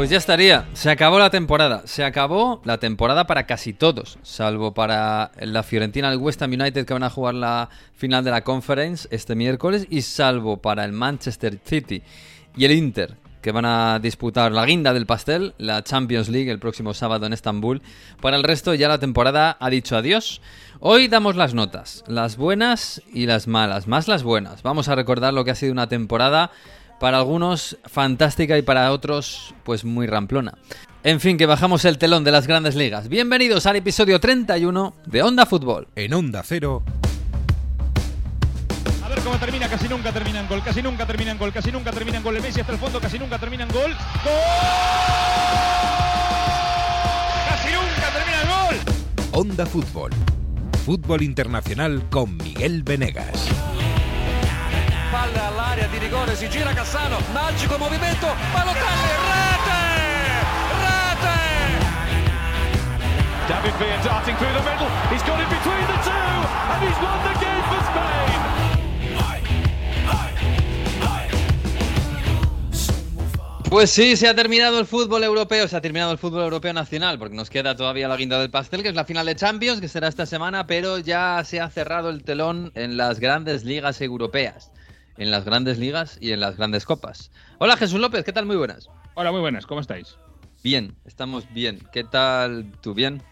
Pues ya estaría, se acabó la temporada, se acabó la temporada para casi todos, salvo para la Fiorentina, el West Ham United que van a jugar la final de la Conference este miércoles y salvo para el Manchester City y el Inter que van a disputar la guinda del pastel, la Champions League el próximo sábado en Estambul. Para el resto ya la temporada ha dicho adiós. Hoy damos las notas, las buenas y las malas, más las buenas. Vamos a recordar lo que ha sido una temporada para algunos fantástica y para otros pues muy ramplona. En fin, que bajamos el telón de las grandes ligas. Bienvenidos al episodio 31 de Onda Fútbol. En Onda Cero. A ver cómo termina, casi nunca termina en gol, casi nunca termina en gol, casi nunca termina en gol. El Messi hasta el fondo, casi nunca termina en gol. ¡Gol! ¡Casi nunca termina el gol! Onda Fútbol. Fútbol internacional con Miguel Venegas. Palla all'area di rigore, si gira Cassano, magico movimento, Balotelli, rete! Rete! David Villa darting through the middle. He's got it between the two, and he's won the game for Spain. Pues sí, se ha terminado el fútbol europeo, se ha terminado el fútbol europeo nacional, porque nos queda todavía la guinda del pastel, que es la final de Champions, que será esta semana, pero ya se ha cerrado el telón en las grandes ligas europeas, en las grandes ligas y en las grandes copas. Hola Jesús López, ¿qué tal? Muy buenas. Hola, muy buenas, ¿cómo estáis? Bien, estamos bien. ¿Qué tal tú? ¿Bien?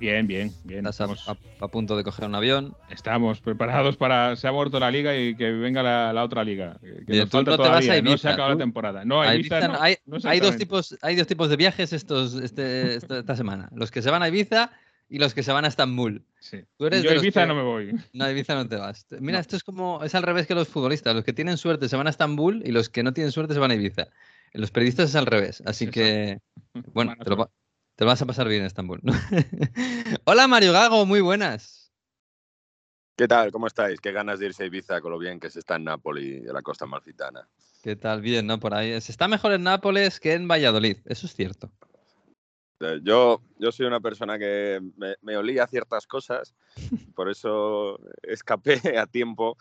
Bien, bien, bien. ¿Estás a, Estamos, a- a punto de coger un avión? estamos preparados para. Se ha muerto la liga y que venga la, la otra liga. Que Bien, nos tú falta no te vas a no se Ibiza, ha acabado tú- la temporada. No, A Ibiza, no, hay, no hay dos tipos, hay dos tipos de viajes estos, este- esta, esta semana. Los que se van a Ibiza y los que se van a Estambul. Sí. Tú eres Yo de a los Ibiza que- no me voy. No, a Ibiza no te vas. Mira, No. esto es como, es al revés que los futbolistas. Los que tienen suerte se van a Estambul y los que no tienen suerte se van a Ibiza. En los periodistas es al revés. Así Exacto. que, bueno, te lo, te vas a pasar bien en Estambul. ¿no? Hola Mario Gago, muy buenas. ¿Qué tal? ¿Cómo estáis? Qué ganas de irse a Ibiza con lo bien que se está en Nápoli de la costa malfitana. ¿Qué tal? Bien, ¿no? Por ahí. Se está mejor en Nápoles que en Valladolid. Eso es cierto. Eh, Yo, yo soy una persona que me, me olía ciertas cosas, por eso escapé a tiempo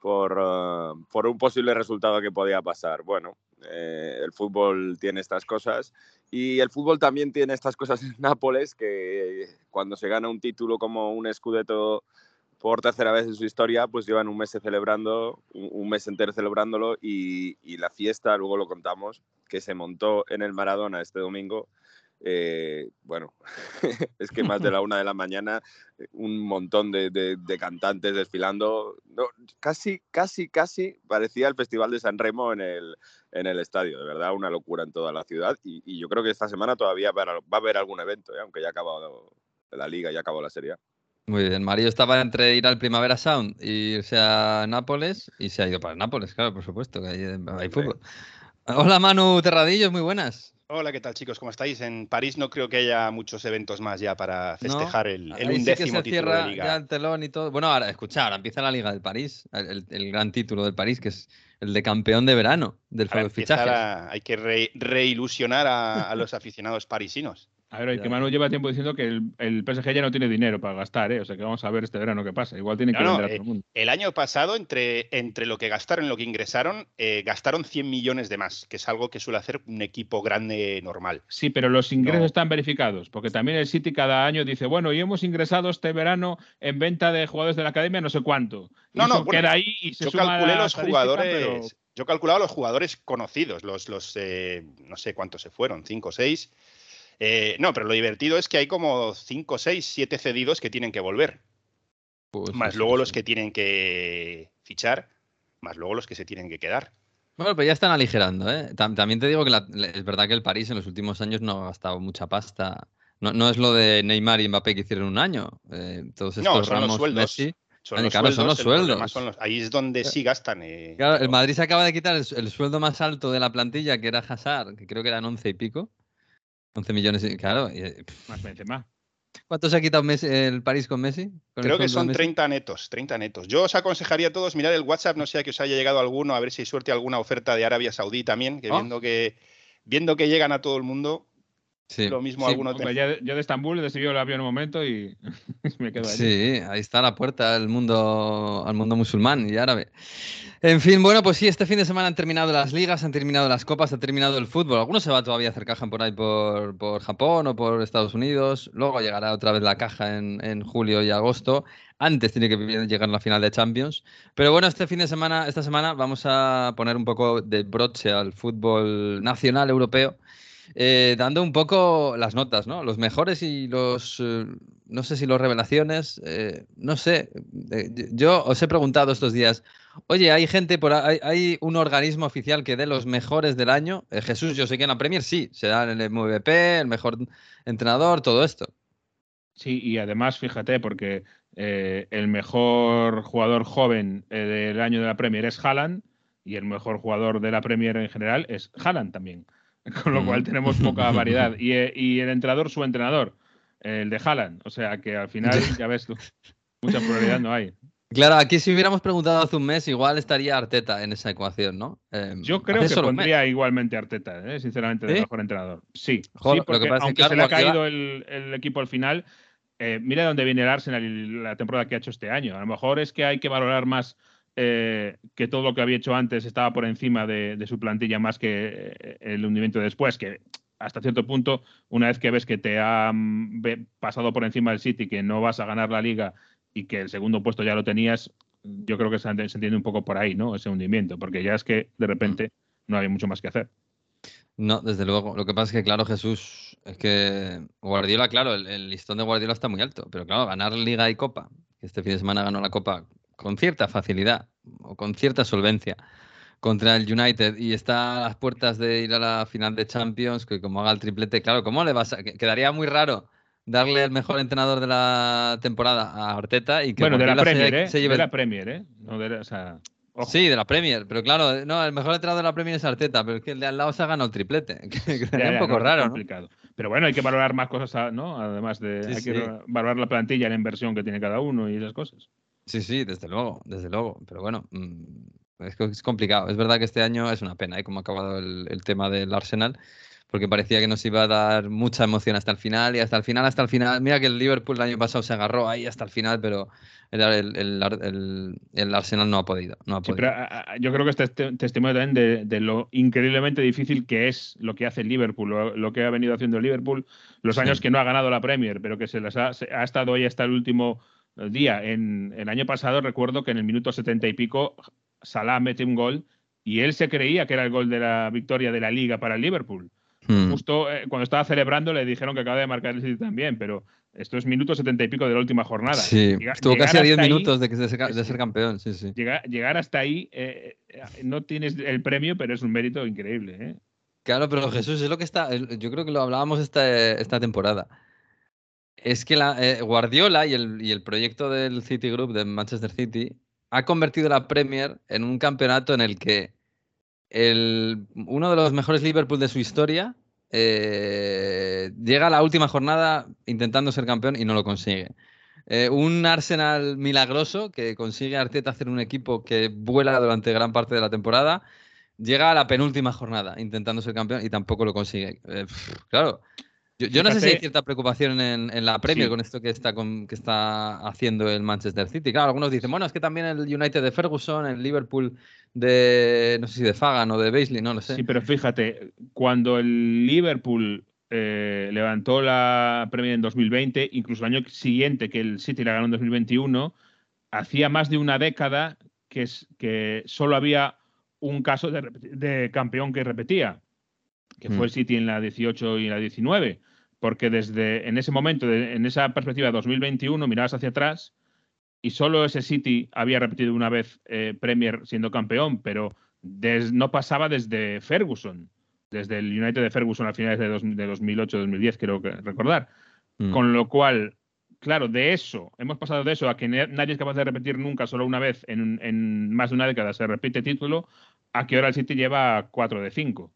por, eh, por un posible resultado que podía pasar. Bueno, eh, el fútbol tiene estas cosas y el fútbol también tiene estas cosas en Nápoles que cuando se gana un título como un Scudetto por tercera vez en su historia, pues llevan un mes celebrando, un, un mes entero celebrándolo y, y la fiesta, luego lo contamos, que se montó en el Maradona este domingo. Eh, bueno, es que más de la una de la mañana, eh, un montón de, de- de cantantes desfilando. No, casi, casi, casi parecía el Festival de San Remo en el, en el estadio. De verdad, una locura en toda la ciudad. Y, y yo creo que esta semana todavía va a haber- algún evento, eh, aunque ya ha acabado la liga, ya acabó la serie. Muy bien. Mario estaba entre ir al Primavera Sound y irse a Nápoles y se ha ido para Nápoles, claro, por supuesto, que hay, hay fútbol. Hola Manu Terradillos, muy buenas. Hola, ¿qué tal chicos? ¿Cómo estáis? En París no creo que haya muchos eventos más ya para ¿No? festejar el, el sí que undécimo se título de liga. ya el telón y todo. Bueno, ahora, escucha, ahora empieza la Liga del París, el, el- el gran título del París, que es el de campeón de verano del empieza fichajes. la- hay que re- reilusionar a, a los aficionados parisinos. A ver, que Manu lleva tiempo diciendo que el, el PSG ya no tiene dinero para gastar, ¿eh? O sea que vamos a ver este verano qué pasa. Igual tiene que No, no, vender a eh, todo el mundo. El año pasado, entre, entre lo que gastaron y lo que ingresaron, eh, gastaron 100 millones de más, que es algo que suele hacer un equipo grande normal. Sí, pero los ingresos No. están verificados, porque también el City cada año dice, bueno, y hemos ingresado este verano en venta de jugadores de la academia no sé cuánto. Y No, no, bueno, queda ahí y se Yo suma a calculé la los jugadores. pero- Yo calculaba los jugadores conocidos, los, los eh, no sé cuántos se fueron, cinco o seis. Eh, no, pero lo divertido es que hay como cinco, seis, siete cedidos que tienen que volver. Pues más sí, luego sí, los que tienen que fichar, más luego los que se tienen que quedar. Bueno, pero ya están aligerando, ¿eh? Tam- También te digo que la- es verdad que el París en los últimos años no ha gastado mucha pasta. No, no es lo de Neymar y Mbappé que hicieron un año. Eh, todos estos No, son los Ramos, sueldos. Messi. Son los claro, son sueldos, los sueldos. son los- ahí es donde sí gastan. eh, Claro, el Madrid se acaba de quitar el sueldo más alto de la plantilla, que era Hazard, que creo que eran 11 y pico. 11 millones, y- claro. y, eh, Más Benzema. ¿Cuánto se ha quitado Messi- el París con Messi? Con Creo que son Messi? 30 netos, 30 netos. Yo os aconsejaría a todos mirar el WhatsApp, no sea que os haya llegado alguno, a ver si hay suerte alguna oferta de Arabia Saudí también, que Ah. viendo que viendo que llegan a todo el mundo, Sí, lo mismo sí, alguno Hombre, ya, yo de Estambul he seguido el avión un momento y me quedo allí. Sí, ahí está la puerta al mundo, al mundo musulmán y árabe. En fin, bueno, pues sí, este fin de semana han terminado las ligas, han terminado las copas, ha terminado el fútbol. Algunos se va todavía a hacer caja por ahí por, por Japón o por Estados Unidos. Luego llegará otra vez la caja en, en julio y agosto. Antes tiene que llegar la final de Champions. Pero bueno, este fin de semana, esta semana vamos a poner un poco de broche al fútbol nacional europeo. eh, dando un poco las notas, ¿no? Los mejores y los, eh, no sé si los revelaciones, eh, no sé. Yo os he preguntado estos días, oye, hay gente por ahí, hay, hay un organismo oficial que dé los mejores del año. Eh, Jesús, yo sé que en la Premier sí, se dan el MVP, el mejor entrenador, todo esto. Sí, y además, fíjate, porque eh, el mejor jugador joven eh, del año de la Premier es Haaland y el mejor jugador de la Premier en general es Haaland también. Con lo Mm. cual tenemos poca variedad. Y, y el entrenador, su entrenador, el de Haaland. O sea que al final, ya ves tú, mucha pluralidad no hay. Claro, aquí si hubiéramos preguntado hace un mes, igual estaría Arteta en esa ecuación, ¿no? Eh, Yo creo que pondría igualmente Arteta, ¿eh? sinceramente, de ¿Sí? mejor entrenador. Sí, Joder, sí porque que, aunque claro, se le ha caído el, el equipo al final, eh, mira dónde viene el Arsenal y la temporada que ha hecho este año. A lo mejor es que hay que valorar más eh, que todo lo que había hecho antes estaba por encima de, de su plantilla más que el hundimiento después, que hasta cierto punto, una vez que ves que te ha pasado por encima del City, que no vas a ganar la liga y que el segundo puesto ya lo tenías, yo creo que se, ent- se entiende un poco por ahí, ¿no? Ese hundimiento, porque ya es que de repente no había mucho más que hacer. No, desde luego. Lo que pasa es que, claro, Jesús, es que Guardiola, claro, el, el listón de Guardiola está muy alto, pero claro, ganar Liga y Copa, que este fin de semana ganó la Copa con cierta facilidad o con cierta solvencia contra el United y está a las puertas de ir a la final de Champions, que como haga el triplete, claro, ¿cómo le vas a...? que- Quedaría muy raro darle el mejor entrenador de la temporada a Arteta y que Bueno, de la Guardiola se- Premier, ¿eh? se lleve De la Premier, ¿eh? No de la- o sea. Sí, de la Premier, pero claro, no, el mejor entrenador de la Premier es Arteta, pero es que el de al lado se ha ganado el triplete, que Ya, un poco no, raro, ¿no? complicado. Pero bueno, hay que valorar más cosas, ¿no? Además de Sí, hay que sí. valorar la plantilla, la inversión que tiene cada uno y esas cosas. Sí, sí, desde luego, desde luego. Pero bueno, mm, es, que es complicado. Es verdad que este año es una pena, ¿eh? Como ha acabado el, el tema del Arsenal, porque parecía que nos iba a dar mucha emoción hasta el final y hasta el final, hasta el final. Mira que el Liverpool el año pasado se agarró ahí hasta el final, pero el, el- el el- Arsenal no ha podido. No ha Sí, podido. pero a- a- yo creo que este es te- testimonio también de, de lo increíblemente difícil que es lo que hace el Liverpool, lo, lo que ha venido haciendo el Liverpool, los Sí. años que no ha ganado la Premier, pero que se les ha, se- ha estado ahí hasta el último eh, día. En el año pasado recuerdo que en el minuto setenta y pico Salah mete un gol y él se creía que era el gol de la victoria de la liga para el Liverpool. Mm. Justo eh, cuando estaba celebrando le dijeron que acaba de marcar el City también, pero esto es minuto setenta y pico de la última jornada. Sí, Llega- estuvo casi a 10 hasta ahí- minutos de, que- ser, de campeón, sí, sí. Llegar, llegar hasta ahí, eh, eh, no tienes el premio, pero es un mérito increíble. ¿eh? Claro, pero Jesús, es lo que está. Yo creo que lo hablábamos esta, esta temporada. Es que la, eh, Guardiola y el, y el proyecto del City Group de Manchester City ha convertido la Premier en un campeonato en el que el, uno de los mejores Liverpool de su historia eh, llega a la última jornada intentando ser campeón y no lo consigue. Eh, un Arsenal milagroso que consigue a Arteta hacer un equipo que vuela durante gran parte de la temporada llega a la penúltima jornada intentando ser campeón y tampoco lo consigue. Eh, claro. Yo, yo no sé si hay cierta preocupación en, en la Premier Sí. con esto que está, con- que está haciendo el Manchester City. Claro, algunos dicen, bueno, es que también el United de Ferguson, el Liverpool de, no sé si de Fagan o de Baisley, no lo sé. Sí, pero fíjate, cuando el Liverpool eh, levantó la Premier en 2020, incluso el año siguiente que el City la ganó en 2021, hacía más de una década que, es, que solo había un caso de, campeón que repetía, que Mm. fue el City en la 18 y en la 19, porque desde en ese momento, de- en esa perspectiva 2021, mirabas hacia atrás y solo ese City había repetido una vez eh, Premier siendo campeón, pero des- no pasaba desde Ferguson, desde el United de Ferguson a finales de, dos- de 2008-2010, creo que recordar. Mm. Con lo cual, claro, de eso, hemos pasado de eso a que nadie es capaz de repetir nunca solo una vez en, en más de una década se repite título, a que ahora el City lleva 4 de 5.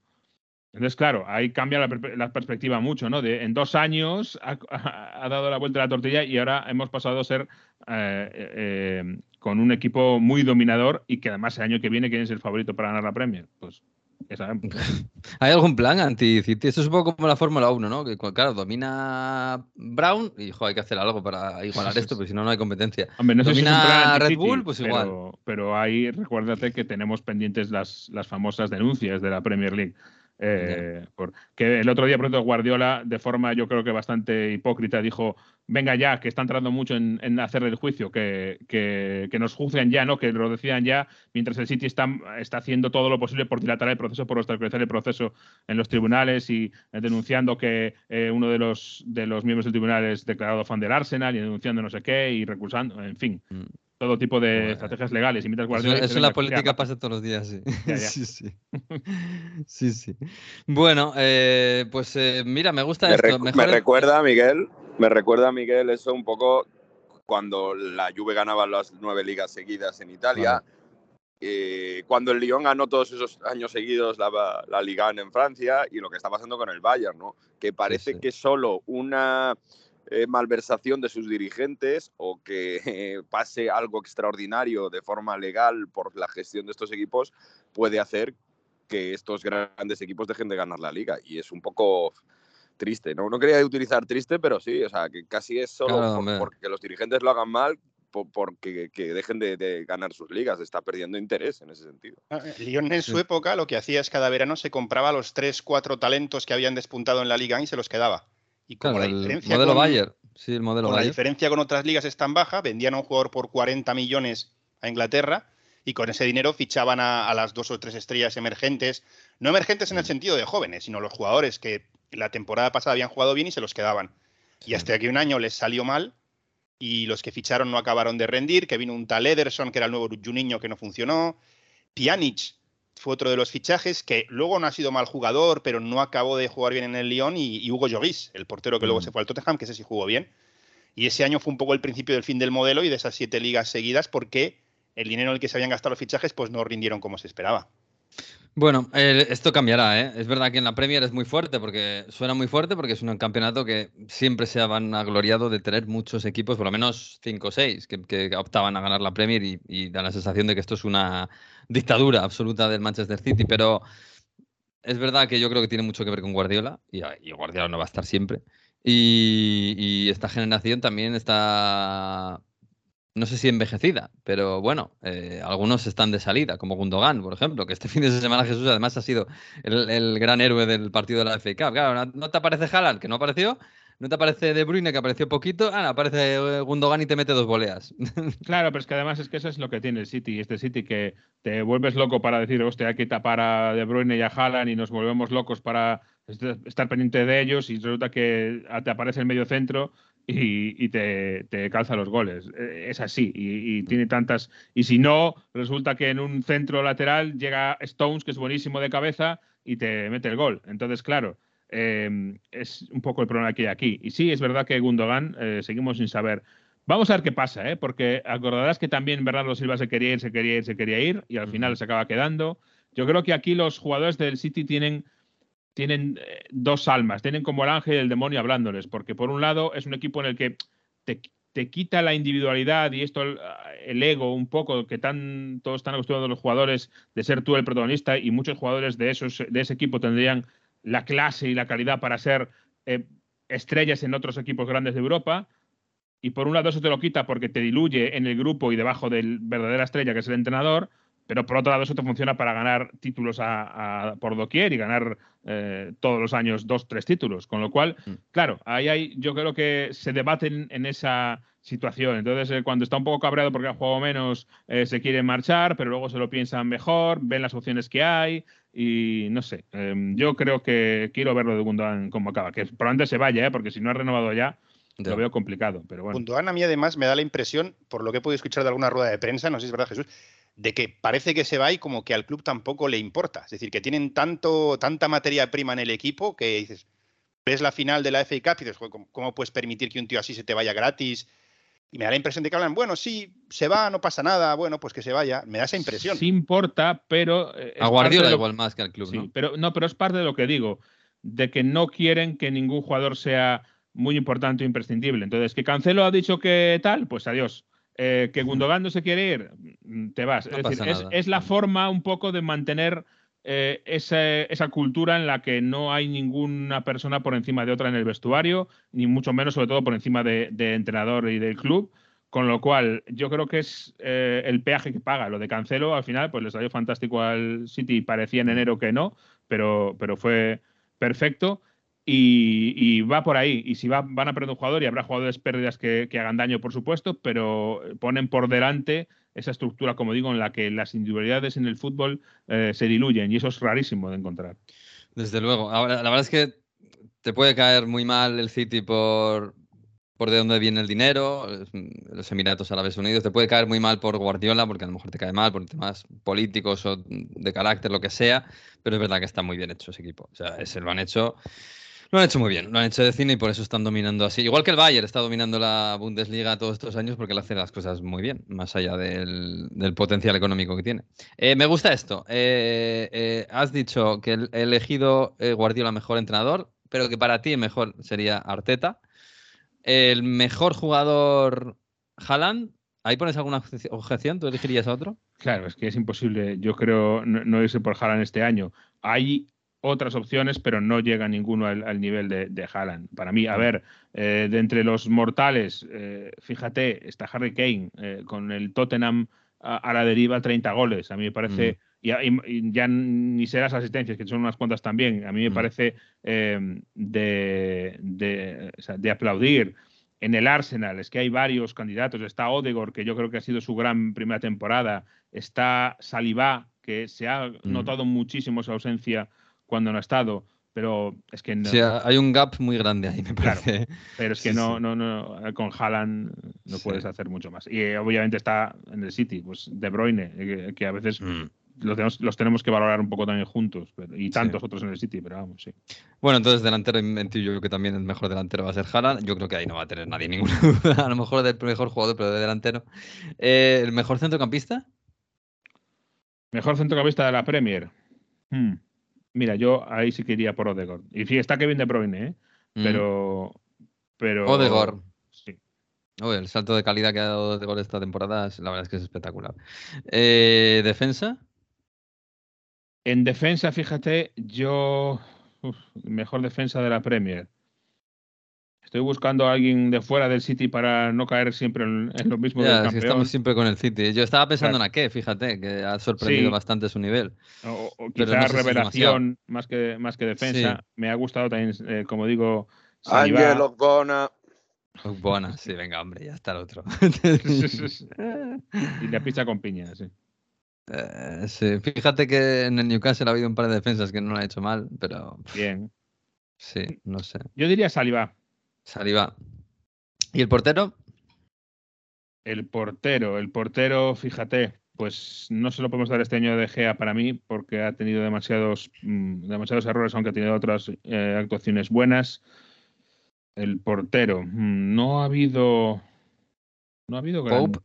Entonces, claro, ahí cambia la, perspectiva mucho, ¿no? De, en dos años ha, ha dado la vuelta a la tortilla y ahora hemos pasado a ser eh, eh, con un equipo muy dominador y que además el año que viene, ¿quién es el favorito para ganar la Premier? Pues ya sabemos. ¿Hay algún plan anti-City? Esto es un poco como la Fórmula 1, ¿no? Que claro, domina Brown y hay que hacer algo para igualar esto, porque si no, no hay competencia. Hombre, no domina Red Bull, pues igual. Pero, pero ahí recuérdate que tenemos pendientes las, las famosas denuncias de la Premier League. Eh, por- que el otro día, por ejemplo, Guardiola, de forma yo creo que bastante hipócrita, dijo: Venga ya, que están tardando mucho en, en hacer el juicio, que, que- que nos juzguen ya, ¿no? Que lo decidan ya, mientras el City está, está haciendo todo lo posible por dilatar el proceso, por obstaculizar el proceso en los tribunales y eh, denunciando que eh, uno de los, de los miembros del tribunal es declarado fan del Arsenal y denunciando no sé qué y recusando, en fin Mm. Todo tipo de Bueno. estrategias legales. Y mientras Eso, en la "Venga, política pasa todos los días, sí. Ya, ya. sí, sí. Sí, sí. Bueno, eh, pues eh, mira, me gusta Me, esto. recu- me recuerda, Miguel, me recuerda, Miguel, eso un poco cuando la Juve ganaba las nueve ligas seguidas en Italia. eh, cuando el Lyon ganó todos esos años seguidos la, la Liga en Francia y lo que está pasando con el Bayern, ¿no? Que parece sí. que solo una eh, malversación de sus dirigentes o que eh, pase algo extraordinario de forma legal por la gestión de estos equipos puede hacer que estos grandes equipos dejen de ganar la liga. Y es un poco triste, ¿no? No quería utilizar triste, pero sí, o sea, que casi es solo por- porque los dirigentes lo hagan mal, po- porque que dejen de, de ganar sus ligas. Está perdiendo interés en ese sentido. Ah, Lyon en su época lo que hacía es cada verano se compraba los 3, 4 talentos que habían despuntado en la liga y se los quedaba. Y como Claro, la el diferencia modelo con, Bayer. Sí, el modelo con la diferencia con otras ligas es tan baja, vendían a un jugador por 40 millones a Inglaterra y con ese dinero fichaban a, a las dos o tres estrellas emergentes, no emergentes Mm. en el sentido de jóvenes, sino los jugadores que la temporada pasada habían jugado bien y se los quedaban. Y hasta que un año les salió mal y los que ficharon no acabaron de rendir, que vino un tal Ederson, que era el nuevo Juninho, que no funcionó. Pjanic fue otro de los fichajes que luego no ha sido mal jugador, pero no acabó de jugar bien en el Lyon. Y, y Hugo Lloris, el portero que luego Mm. se fue al Tottenham, que ese sí jugó bien. Y ese año fue un poco el principio del fin del modelo y de esas siete ligas seguidas, porque el dinero en el que se habían gastado los fichajes pues no rindieron como se esperaba. Bueno, esto cambiará, ¿eh? Es verdad que en la Premier es muy fuerte, porque suena muy fuerte, porque es un campeonato que siempre se ha vanagloriado de tener muchos equipos, por lo menos 5 o 6, que, optaban a ganar la Premier y, y da la sensación de que esto es una dictadura absoluta del Manchester City, pero es verdad que yo creo que tiene mucho que ver con Guardiola, y, Guardiola no va a estar siempre. Y esta generación también está no sé si envejecida, pero bueno, eh, algunos están de salida, como Gundogan, por ejemplo, que este fin de semana Jesús además ha sido el, gran héroe del partido de la FA Cup. Claro, ¿no- ¿no te aparece Haaland, que no apareció? ¿No te aparece De Bruyne, que apareció poquito? Ah, aparece eh, Gundogan y te mete dos voleas. Claro, pero es que además es que eso es lo que tiene el City. Este City que te vuelves loco para decir, hostia, hay que tapar a De Bruyne y a Haaland y nos volvemos locos para est- estar pendiente de ellos y resulta que te aparece el medio centro y, y te, te calza los goles. Eh, Es así y, y tiene tantas... Y si no, resulta que en un centro lateral llega Stones, que es buenísimo de cabeza, y te mete el gol. Entonces, claro, eh, es un poco el problema que hay aquí. Y sí, es verdad que Gundogan eh, seguimos sin saber. Vamos a ver qué pasa, ¿eh? porque acordarás que también Bernardo Silva se quería ir, se quería ir, se quería ir y al final se acaba quedando. Yo creo que aquí los jugadores del City tienen, tienen eh, dos almas, tienen como el ángel y el demonio hablándoles, porque por un lado es un equipo en el que te, te quita la individualidad y esto el, el ego un poco que tan todos están acostumbrados los jugadores de ser tú el protagonista y muchos jugadores de esos de ese equipo tendrían la clase y la calidad para ser eh, estrellas en otros equipos grandes de Europa. Y por un lado eso te lo quita porque te diluye en el grupo y debajo del verdadera estrella que es el entrenador, pero por otro lado eso te funciona para ganar títulos a, a- por doquier y ganar eh, todos los años dos, tres títulos. Con lo cual, Mm. claro, ahí hay, yo creo que se debaten en esa situación. Entonces, eh, cuando está un poco cabreado porque ha jugado menos, eh, se quiere marchar, pero luego se lo piensan mejor, ven las opciones que hay y no sé. eh, yo creo que quiero verlo de Gundogan cómo acaba. Que probablemente se vaya, ¿eh? porque si no ha renovado ya, Ya. lo veo complicado. Pero bueno. Gundogan a mí además me da la impresión, por lo que he podido escuchar de alguna rueda de prensa, no sé si es verdad Jesús, de que parece que se va y como que al club tampoco le importa. Es decir, que tienen tanto, tanta materia prima en el equipo que dices, ves la final de la FA Cup y dices, "Joder, ¿cómo, cómo puedes permitir que un tío así se te vaya gratis? Y me da la impresión de que hablan, bueno, sí, se va, no pasa nada, bueno, pues que se vaya. Me da esa impresión. Sí importa, pero. eh, A Guardiola lo- igual más que al club, Sí, ¿no? pero no, pero es parte de lo que digo, de que no quieren que ningún jugador sea muy importante o imprescindible. Entonces, que Cancelo ha dicho que tal, pues adiós. Eh, que Gundogan no se quiere ir, mm, te vas. No es decir, es, la forma un poco de mantener eh, esa, esa, cultura en la que no hay ninguna persona por encima de otra en el vestuario, ni mucho menos, sobre todo, por encima de, de entrenador y del club. Con lo cual, yo creo que es eh, el peaje que paga. Lo de Cancelo, al final, pues le salió fantástico al City. Parecía en enero que no, pero, pero fue perfecto. Y, va por ahí. Y si va, van a perder un jugador, y habrá jugadores pérdidas que, hagan daño, por supuesto, pero ponen por delante esa estructura, como digo, en la que las individualidades en el fútbol eh, se diluyen. Y eso es rarísimo de encontrar. Desde luego. Ahora, la verdad es que te puede caer muy mal el City por, por de dónde viene el dinero, los Emiratos Árabes Unidos, te puede caer muy mal por Guardiola, porque a lo mejor te cae mal por temas políticos o de carácter, lo que sea, pero es verdad que está muy bien hecho ese equipo. O sea, ese lo han hecho, lo han hecho muy bien, lo han hecho de cine y por eso están dominando así. Igual que el Bayern está dominando la Bundesliga todos estos años porque le hace las cosas muy bien, más allá del, potencial económico que tiene. Eh, me gusta esto. Eh, eh, has dicho que he elegido Guardiola mejor entrenador, pero que para ti mejor sería Arteta. El mejor jugador, Haaland. ¿Ahí pones alguna objeción? ¿Tú elegirías a otro? Claro, es que es imposible, yo creo, no, irse por Haaland este año. Hay otras opciones, pero no llega ninguno al, nivel de, de, Haaland. Para mí, a ver, eh, de entre los mortales, eh, fíjate, está Harry Kane eh, con el Tottenham a, la deriva 30 goles. A mí me parece y, ya ni será las asistencias, que son unas cuantas también, a mí me mm. parece em, de, de, aplaudir. En el Arsenal es que hay varios candidatos. Está Odegor, que yo creo que ha sido su gran primera temporada. Está Salivá, que se ha mm. notado muchísimo su ausencia cuando no ha estado. Pero es que no. Sí, hay un gap muy grande ahí, me parece. pero es que no, no, no, con Haaland no puedes hacer mucho más. Y eh, obviamente está en el City, pues De Bruyne, eh, que, a veces mm los tenemos, que valorar un poco también juntos. y tantos otros en el City, pero vamos, sí. Bueno, entonces delantero yo creo que también el mejor delantero va a ser Haaland. Yo creo que ahí no va a tener nadie ninguna duda. A lo mejor del mejor jugador, pero de delantero. Eh, ¿El mejor centrocampista? Mejor centrocampista de la Premier. Hmm. Mira, yo ahí sí que iría por Odegaard. Y sí, está Kevin De Bruyne, ¿eh? Mm. Pero. pero Odegaard. Sí. el salto de calidad que ha dado Odegaard esta temporada, la verdad es que es espectacular. Eh, ¿Defensa? En defensa, fíjate, yo. mejor defensa de la Premier. Estoy buscando a alguien de fuera del City para no caer siempre en, lo mismo del campeón. estamos siempre con el City. Yo estaba pensando en Ake, fíjate, que ha sorprendido bastante su nivel. O, quizá revelación más que, más que defensa. Me ha gustado también, eh, como digo, Ángel Ogbona. Ogbona, sí, venga, hombre, ya está el otro. y la pizza con piña, sí. Eh, sí, fíjate que en el Newcastle ha habido un par de defensas que no lo han hecho mal, pero. Bien. Sí, no sé. Yo diría Saliba. Saliba. ¿Y el portero? El portero, el portero, fíjate, pues no se lo podemos dar este año de Gea para mí, porque ha tenido demasiados, mm, demasiados errores, aunque ha tenido otras eh, actuaciones buenas. El portero, mm, no ha habido. No ha habido. Pope.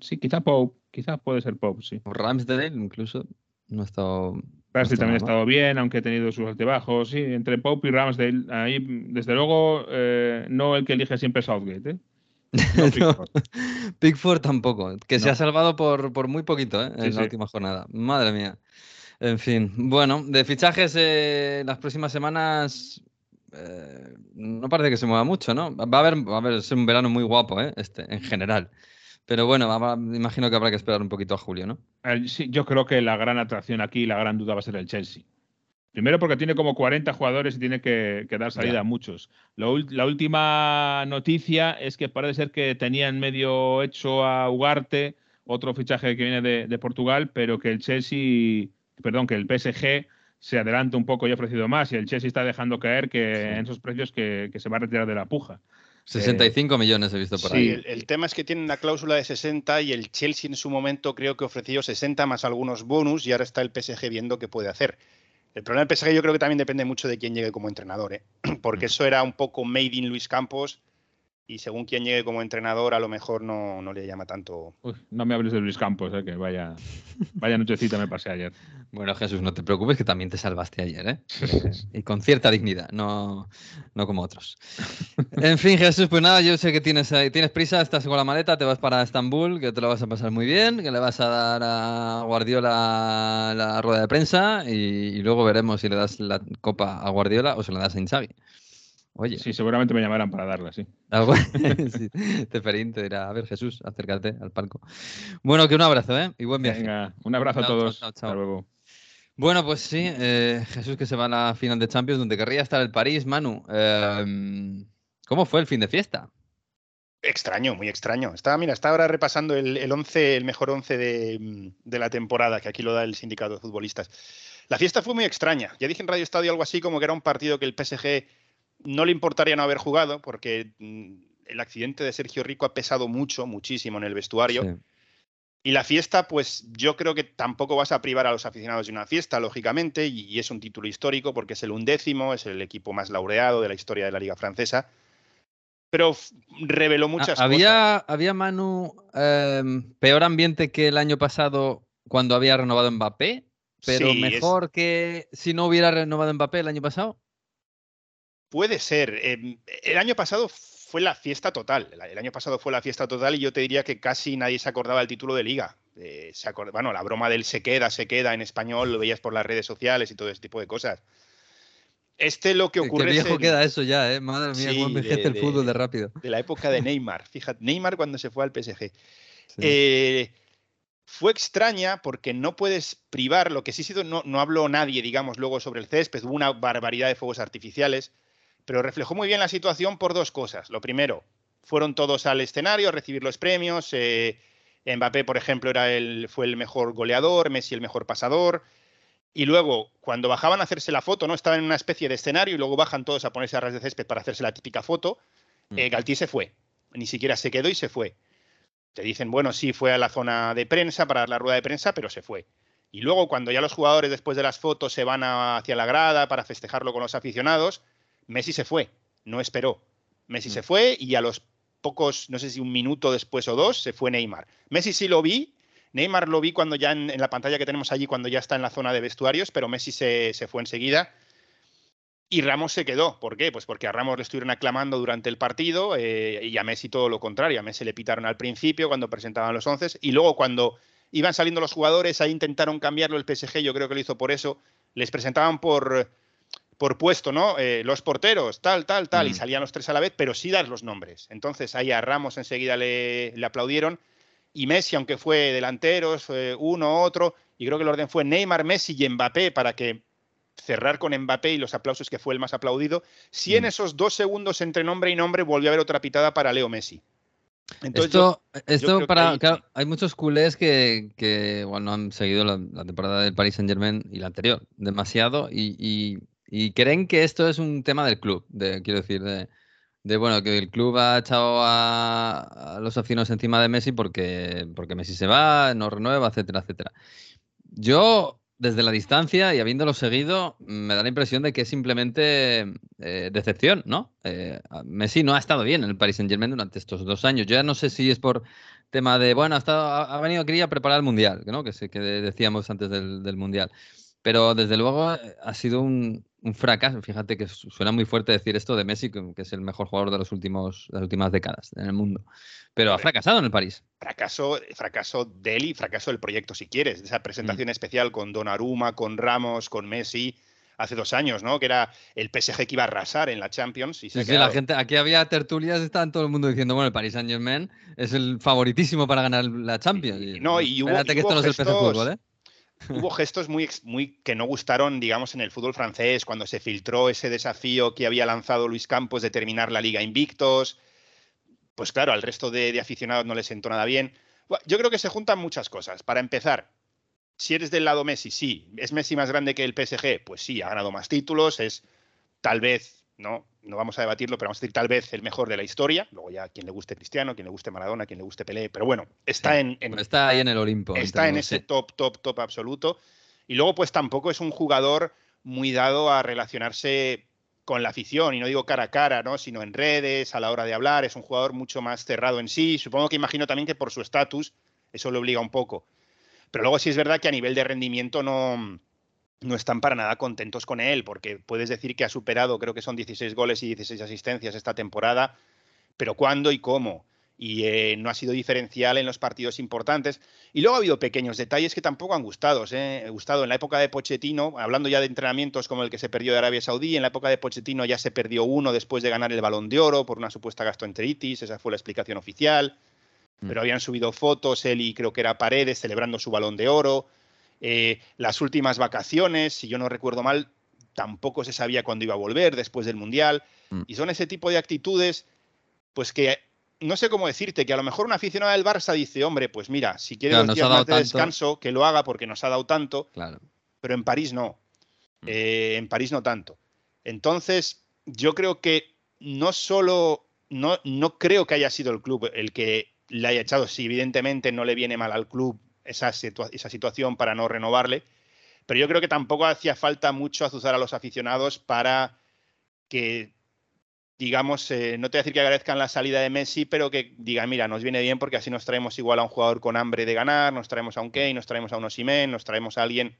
Sí, quizá Pope. Quizás puede ser Pop, sí. O Ramsdale incluso. No ha estado. También ha estado bien, aunque ha tenido sus altibajos. Sí, entre Pope y Ramsdale. Ahí, desde luego, eh, no el que elige siempre Southgate. ¿eh? No, Pickford. tampoco. Que se ha salvado por, por muy poquito ¿eh? en la última jornada. Madre mía. En fin, bueno, de fichajes eh, las próximas semanas eh, no parece que se mueva mucho, ¿no? Va a haber, va a haber un verano muy guapo, ¿eh? Este, en general. Pero bueno, imagino que habrá que esperar un poquito a julio, ¿no? Sí, yo creo que la gran atracción aquí, la gran duda va a ser el Chelsea. Primero porque tiene como 40 jugadores y tiene que, dar salida a muchos. la última noticia es que parece ser que tenían medio hecho a Ugarte, otro fichaje que viene de, Portugal, pero que el Chelsea, perdón, que el PSG se adelanta un poco y ha ofrecido más y el Chelsea está dejando caer que en esos precios que, que se va a retirar de la puja. 65 eh, millones he visto por ahí. Sí, el, tema es que tienen una cláusula de 60 y el Chelsea en su momento creo que ofreció 60 más algunos bonus y ahora está el PSG viendo qué puede hacer. El problema del PSG yo creo que también depende mucho de quién llegue como entrenador, ¿eh? porque mm. eso era un poco made in Luis Campos y según quien llegue como entrenador, a lo mejor no, no le llama tanto. Uy, no me hables de Luis Campos, eh, que vaya, vaya nochecita me pasé ayer. Bueno, Jesús, no te preocupes que también te salvaste ayer, ¿eh? Eh, y con cierta dignidad, no, no como otros. En fin, Jesús, pues nada, yo sé que tienes, ahí- tienes prisa, estás con la maleta, te vas para Estambul, que te lo vas a pasar muy bien, que le vas a dar a Guardiola la rueda de prensa y, y luego veremos si le das la copa a Guardiola o se la das a Inzaghi. Oye, Sí, seguramente me llamarán para darla, sí. algo- sí, Teferín te dirá, a ver, Jesús, acércate al palco. Bueno, que un abrazo, ¿eh? Y buen viaje. Venga, un abrazo a Chao, todos. chao, chao. Hasta luego. Bueno, pues sí, eh, Jesús que se va a la final de Champions, donde querría estar el París, Manu. eh, ¿Cómo fue el fin de fiesta? Extraño, muy extraño. Estaba, mira, estaba ahora repasando el, el 11, el mejor 11 de, de la temporada, que aquí lo da el sindicato de futbolistas. La fiesta fue muy extraña. Ya dije en Radio Estadio algo así como que era un partido que el PSG no le importaría no haber jugado, porque mm, el accidente de Sergio Rico ha pesado mucho, muchísimo en el vestuario. Sí. Y la fiesta, pues yo creo que tampoco vas a privar a los aficionados de una fiesta, lógicamente, y, y es un título histórico porque es el undécimo, es el equipo más laureado de la historia de la Liga Francesa. Pero reveló Ah, muchas cosas. ¿Había, había Manu, em, peor ambiente que el año pasado cuando había renovado Mbappé? ¿Pero Sí, es- mejor que si no hubiera renovado Mbappé el año pasado? Puede ser. Eh, el año pasado fue la fiesta total. El- año pasado fue la fiesta total y yo te diría que casi nadie se acordaba del título de liga. Eh, se acord- Bueno, la broma del se queda, se queda en español, lo veías por las redes sociales y todo ese tipo de cosas. Este lo que Qué ocurre es viejo el- queda eso ya, ¿eh? Madre mía, Sí, cómo envejece de- el fútbol de rápido. de la época de Neymar. Fíjate, Neymar cuando se fue al PSG. Sí. Eh, fue extraña porque no puedes privar, lo que sí ha sido, no, no habló nadie, digamos, luego sobre el césped, hubo una barbaridad de fuegos artificiales, pero reflejó muy bien la situación por dos cosas. Lo primero, fueron todos al escenario a recibir los premios. eh, Mbappé, por ejemplo, era el, fue el mejor goleador, Messi el mejor pasador. Y luego, cuando bajaban a hacerse la foto, ¿no? Estaban en una especie de escenario y luego bajan todos a ponerse a ras de césped para hacerse la típica foto. Eh, Mm. Galtier se fue. Ni siquiera se quedó y se fue. Te dicen, bueno, sí, fue a la zona de prensa para dar la rueda de prensa, pero se fue. Y luego, cuando ya los jugadores, después de las fotos, se van a- hacia la grada para festejarlo con los aficionados, Messi se fue, no esperó. Messi Mm. se fue y a los pocos, no sé si un minuto después o dos, se fue Neymar. Messi sí lo vi, Neymar lo vi cuando ya en, en la pantalla que tenemos allí, cuando ya está en la zona de vestuarios, pero Messi se, se fue enseguida. Y Ramos se quedó. ¿Por qué? Pues porque a Ramos le estuvieron aclamando durante el partido eh, y a Messi todo lo contrario. A Messi le pitaron al principio cuando presentaban los once y luego cuando iban saliendo los jugadores, ahí intentaron cambiarlo el PSG, yo creo que lo hizo por eso. Les presentaban por, por puesto, ¿no? Eh, los porteros, tal, tal, tal, y Mm. salían los tres a la vez, pero sí dar los nombres. Entonces ahí a Ramos enseguida le, le aplaudieron y Messi, aunque fue delanteros, eh, uno, otro, y creo que el orden fue Neymar, Messi y Mbappé para que cerrar con Mbappé y los aplausos que fue el más aplaudido, si en Mm. esos dos segundos entre nombre y nombre volvió a haber otra pitada para Leo Messi. Entonces, yo- esto, esto para. ahí- claro, hay muchos culés que, que igual no han seguido la, la temporada del Paris Saint Germain y la anterior demasiado y, y- y creen que esto es un tema del club, de, quiero decir, de, de, bueno, que el club ha echado a, a los aficionados encima de Messi porque, porque Messi se va, no renueva, etcétera, etcétera. Yo, desde la distancia y habiéndolo seguido, me da la impresión de que es simplemente eh, decepción, ¿no? Eh, Messi no ha estado bien en el Paris Saint Germain durante estos dos años. Yo ya no sé si es por tema de, bueno, ha, estado, ha, venido aquí a preparar el Mundial, ¿no? Que, que decíamos antes del, del Mundial. Pero desde luego eh, ha sido un, un fracaso. Fíjate que su- suena muy fuerte decir esto de Messi, que, es el mejor jugador de, los últimos, de las últimas décadas en el mundo. Pero ha fracasado en el París. fracaso, fracaso de él y fracaso del proyecto, si quieres. Esa Mm. presentación especial con Donnarumma, con Ramos, con Messi, hace dos años, ¿no? Que era el PSG que iba a arrasar en la Champions. Y se Sí, sí, la gente, aquí había tertulias, estaban todo el mundo diciendo, bueno, el Paris Saint Germain es el favoritísimo para ganar la Champions. Y- Y, no, y hubo- que esto no es el gestos- Fútbol, ¿eh? Hubo gestos muy, que no gustaron, digamos, en el fútbol francés, cuando se filtró ese desafío que había lanzado Luis Campos de terminar la liga invictos. Pues claro, al resto de, de aficionados no les sentó nada bien. Yo creo que se juntan muchas cosas. Para empezar, si eres del lado Messi, sí. ¿Es Messi más grande que el PSG? Pues sí, ha ganado más títulos, es tal vez, no, no vamos a debatirlo, pero vamos a decir tal vez el mejor de la historia. Luego ya quien le guste Cristiano, quien le guste Maradona, quien le guste Pelé, pero bueno, está Sí, en, está ahí en el Olimpo. está en ese top, top, top absoluto. Y luego, pues tampoco es un jugador muy dado a relacionarse con la afición, y no digo cara a cara, ¿no? sino en redes, a la hora de hablar, es un jugador mucho más cerrado en sí. Supongo que imagino también que por su estatus eso le obliga un poco. Pero luego sí es verdad que a nivel de rendimiento no, no están para nada contentos con él, porque puedes decir que ha superado, creo que son 16 goles y 16 asistencias esta temporada, pero ¿cuándo y cómo? y eh, no ha sido diferencial en los partidos importantes. Y luego ha habido pequeños detalles que tampoco han gustado. ¿eh? gustado. En la época de Pochettino, hablando ya de entrenamientos como el que se perdió de Arabia Saudí, en la época de Pochettino ya se perdió uno después de ganar el Balón de Oro por una supuesta gastroenteritis, esa fue la explicación oficial. Mm. Pero habían subido fotos, él y creo que era Paredes celebrando su Balón de Oro. Eh, las últimas vacaciones, si yo no recuerdo mal, tampoco se sabía cuándo iba a volver después del Mundial. Mm. Y son ese tipo de actitudes pues que no sé cómo decirte, que a lo mejor un aficionado del Barça dice, hombre, pues mira, si quiere dos días más de descanso, que lo haga porque nos ha dado tanto, claro. pero en París no. Mm. Eh, en París no tanto. Entonces, yo creo que no solo, no, no creo que haya sido el club el que le haya echado, si evidentemente no le viene mal al club esa, esa situación para no renovarle, pero yo creo que tampoco hacía falta mucho azuzar a los aficionados para que digamos, eh, no te voy a decir que agradezcan la salida de Messi, pero que digan, mira, nos viene bien porque así nos traemos igual a un jugador con hambre de ganar, nos traemos a un Kane, nos traemos a un Osimhen, nos traemos a alguien.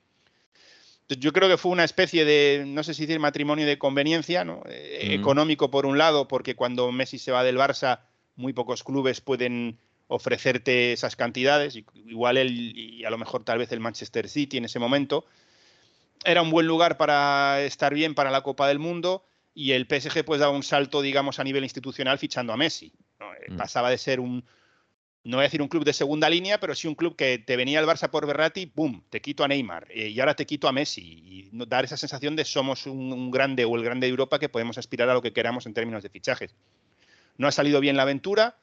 Yo creo que fue una especie de, no sé si decir matrimonio de conveniencia, ¿no? Eh, económico por un lado, porque cuando Messi se va del Barça, muy pocos clubes pueden ofrecerte esas cantidades, igual él y a lo mejor tal vez el Manchester City en ese momento. Era un buen lugar para estar bien para la Copa del Mundo y el PSG pues daba un salto, digamos, a nivel institucional fichando a Messi. Eh, mm. Pasaba de ser un, no voy a decir un club de segunda línea, pero sí un club que te venía al Barça por Berratti, ¡boom!, te quito a Neymar eh, y ahora te quito a Messi. Y dar esa sensación de somos un, grande o el grande de Europa que podemos aspirar a lo que queramos en términos de fichajes. No ha salido bien la aventura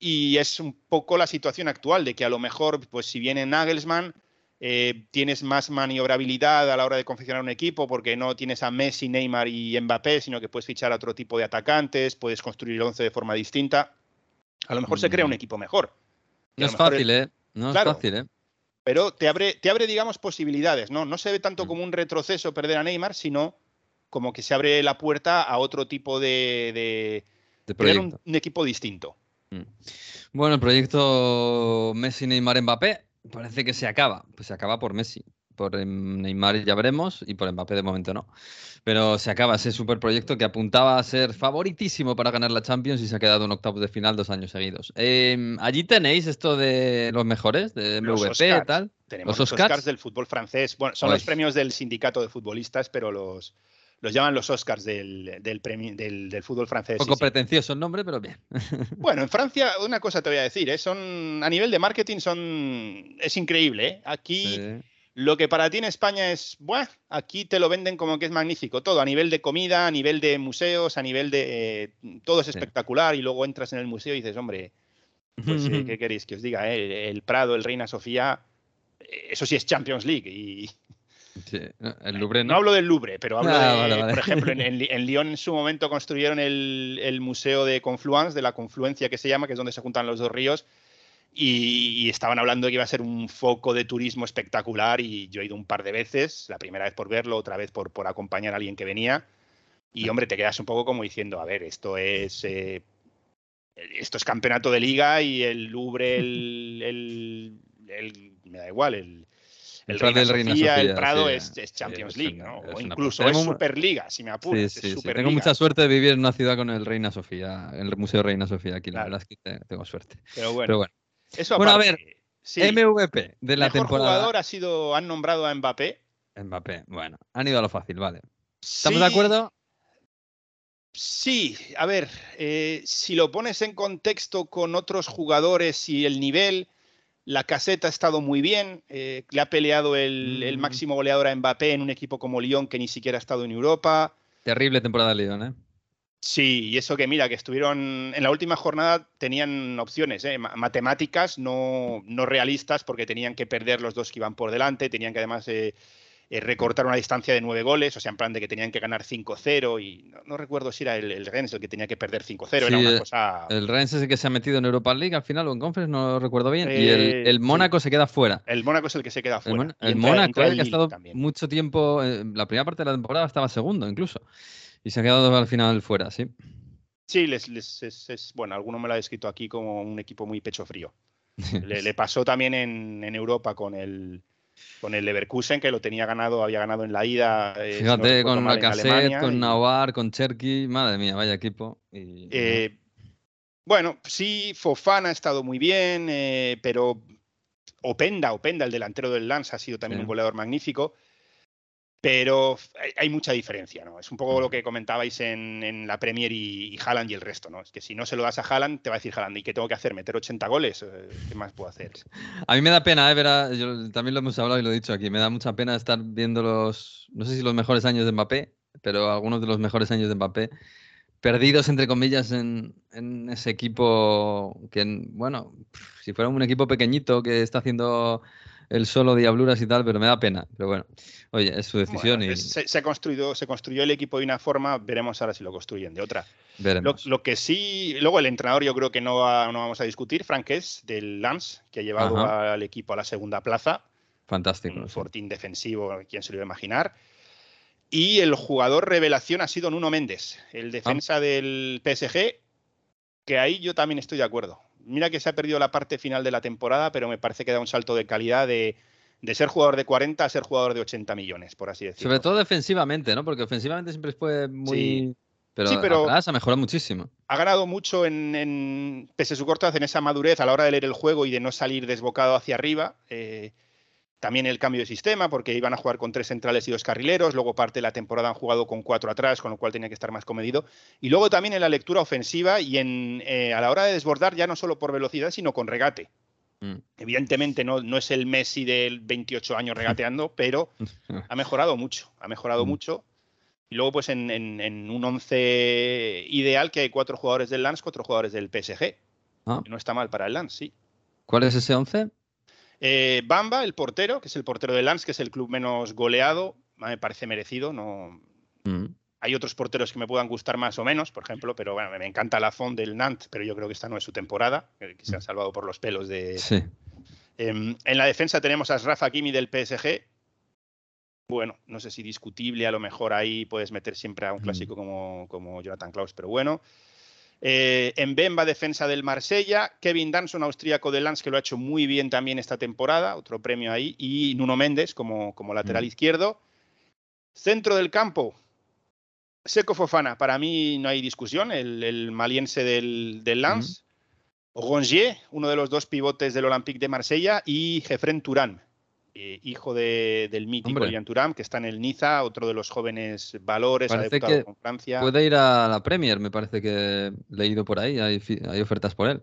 y es un poco la situación actual de que a lo mejor, pues si viene Nagelsmann, eh, tienes más maniobrabilidad a la hora de confeccionar un equipo porque no tienes a Messi, Neymar y Mbappé, sino que puedes fichar a otro tipo de atacantes, puedes construir el once de forma distinta. A lo mejor se crea un mm. equipo mejor. No es fácil, ¿eh? No es fácil, ¿eh? Pero te abre, te abre, digamos, posibilidades, ¿no? No se ve tanto mm. como un retroceso perder a Neymar, sino como que se abre la puerta a otro tipo de, de, un, equipo distinto. Mm. Bueno, el proyecto Messi, Neymar, Mbappé Parece que se acaba, pues se acaba por Messi. Por Neymar ya veremos y por Mbappé de momento no. Pero se acaba ese superproyecto que apuntaba a ser favoritísimo para ganar la Champions y se ha quedado en octavos de final dos años seguidos. Em, allí tenéis esto de los mejores, de MVP y tal. Tenemos los Oscars? del fútbol francés. Bueno, son los premios del sindicato de futbolistas, pero los, los llaman los Oscars del, del, del, fútbol francés. Un poco pretencioso el nombre, pero bien. Bueno, en Francia, una cosa te voy a decir, ¿eh? son, a nivel de marketing son, es increíble. ¿eh? Aquí lo que para ti en España es, bueno, aquí te lo venden como que es magnífico, todo, a nivel de comida, a nivel de museos, a nivel de... Eh, todo es espectacular y luego entras en el museo y dices, hombre, pues, ¿qué queréis que os diga? El Prado, el Reina Sofía, eso sí es Champions League y el Louvre no. hablo del Louvre, pero hablo ah, de, por ejemplo, en, en, Lyon en su momento construyeron el, Museo de Confluence, de la confluencia que se llama, que es donde se juntan los dos ríos, y, estaban hablando de que iba a ser un foco de turismo espectacular y yo he ido un par de veces, la primera vez por verlo, otra vez por, por acompañar a alguien que venía, y hombre, te quedas un poco como diciendo, a ver, esto es... Eh, esto es campeonato de liga y el Louvre, el me da igual, el, el Reina, Sofía, el Prado es, Champions League, ¿no? o incluso es Superliga, si me apuras. Sí, tengo mucha suerte de vivir en una ciudad con el Reina Sofía, en el Museo Reina Sofía aquí, la verdad es que tengo suerte. Pero bueno, Eso bueno a ver, MVP de la mejor temporada. jugador ha sido, han nombrado a Mbappé. Mbappé, bueno, han ido a lo fácil, vale. ¿Estamos de acuerdo? Sí, a ver, eh, si lo pones en contexto con otros jugadores y el nivel, la caseta ha estado muy bien, eh, le ha peleado el, mm. máximo goleador a Mbappé en un equipo como Lyon que ni siquiera ha estado en Europa. Terrible temporada de Lyon, ¿eh? Sí, y eso que mira, que estuvieron en la última jornada tenían opciones, ¿eh? matemáticas no, no, realistas porque tenían que perder los dos que iban por delante, tenían que además eh, eh, recortar una distancia de nueve goles, o sea, en plan de que tenían que ganar 5-0 y no, recuerdo si era el, el, Rennes el que tenía que perder 5-0, era una cosa... El Rennes es el que se ha metido en Europa League al final o en Conference, no lo recuerdo bien, y el, eh, Mónaco se queda fuera. El Mónaco es el que se queda fuera. El, Mónaco, el que ha estado mucho tiempo, la primera parte de la temporada estaba segundo incluso. Y se ha quedado al final fuera, ¿sí? Sí, les, les- es, es- bueno, alguno me lo ha descrito aquí como un equipo muy pecho frío. Le, le pasó también en, en Europa con el, con el Leverkusen, que lo tenía ganado, había ganado en la ida. eh, no Fíjate, con mal, en Lacazette, Alemania, con y- Navar, con Cherky, madre mía, vaya equipo. Y, Eh, bueno, sí, Fofana ha estado muy bien, eh, pero Openda, Openda, el delantero del Lance, ha sido también Sí. un goleador magnífico. Pero hay, mucha diferencia, ¿no? Es un poco lo que comentabais en, en la Premier y, y Haaland y el resto, ¿no? Es que si no se lo das a Haaland, te va a decir Haaland, ¿y qué tengo que hacer? ¿Meter 80 goles? Eh, ¿Qué más puedo hacer? A mí me da pena, ¿eh? Ver a- yo también lo hemos hablado y lo he dicho aquí. Me da mucha pena estar viendo los, no sé si los mejores años de Mbappé, pero algunos de los mejores años de Mbappé, perdidos, entre comillas, en, en ese equipo que, bueno, si fuera un equipo pequeñito que está haciendo el solo diabluras y tal, pero me da pena. Pero bueno, oye, es su decisión Bueno, y es- se, se ha construido, se construyó el equipo de una forma, veremos ahora si lo construyen de otra. Lo, veremos. lo que sí, luego el entrenador yo creo que no, va- no vamos a discutir, Frank es del Lance, que ha llevado Ajá. al equipo a la segunda plaza, Fantástico. un sí. fortín defensivo, quién se lo iba a imaginar. Y el jugador revelación ha sido Nuno Méndez, Ah. el defensa del PSG, que ahí yo también estoy de acuerdo. Mira que se ha perdido la parte final de la temporada, pero me parece que da un salto de calidad de, de ser jugador de 40 a ser jugador de 80 millones, por así decirlo. Sobre todo defensivamente, ¿no? Porque ofensivamente siempre fue muy... Sí. Pero, Sí, pero- atrás ha mejorado muchísimo. ha ganado mucho en, en- pese a su corta en esa madurez a la hora de leer el juego y de no salir desbocado hacia arriba. Eh, también el cambio de sistema, porque iban a jugar con tres centrales y dos carrileros. Luego, parte de la temporada, han jugado con cuatro atrás, con lo cual tenía que estar más comedido. Y luego también en la lectura ofensiva y en, eh, a la hora de desbordar, ya no solo por velocidad, sino con regate. Mm. Evidentemente, no, no es el Messi del 28 años regateando, pero ha mejorado mucho. Ha mejorado Mm. mucho. Y luego, pues en, en- en un 11 ideal, que hay cuatro jugadores del Lance, cuatro jugadores del PSG. Ah. No está mal para el Lance, sí. ¿Cuál es ese 11? Eh, Bamba, el portero, que es el portero del Lance, que es el club menos goleado, me parece merecido. No... Mm. Hay otros porteros que me puedan gustar más o menos, por ejemplo, pero bueno, me encanta la Font del Nantes, pero yo creo que esta no es su temporada, que se ha salvado por los pelos de, Sí. Em, en la defensa tenemos a Rafa Hakimi del PSG. Bueno, no sé si discutible, a lo mejor ahí puedes meter siempre a un Mm. clásico como, como Jonathan Klaus, pero bueno. Eh, en Bemba, defensa del Marsella. Kevin Danson, austríaco del Lens, que lo ha hecho muy bien también esta temporada, otro premio ahí. Y Nuno Méndez como, como lateral Mm. izquierdo. Centro del campo. Seco Fofana, para mí no hay discusión, el, el maliense del, del Lens. Rongier, uno de los dos pivotes del Olympique de Marsella, y Jefren Turán, eh, hijo de- del mítico. Lian Turán, que está en el Niza, otro de los jóvenes valores, ha debutado con Francia. Puede ir a la Premier, me parece que he leído por ahí, hay, ofertas por él.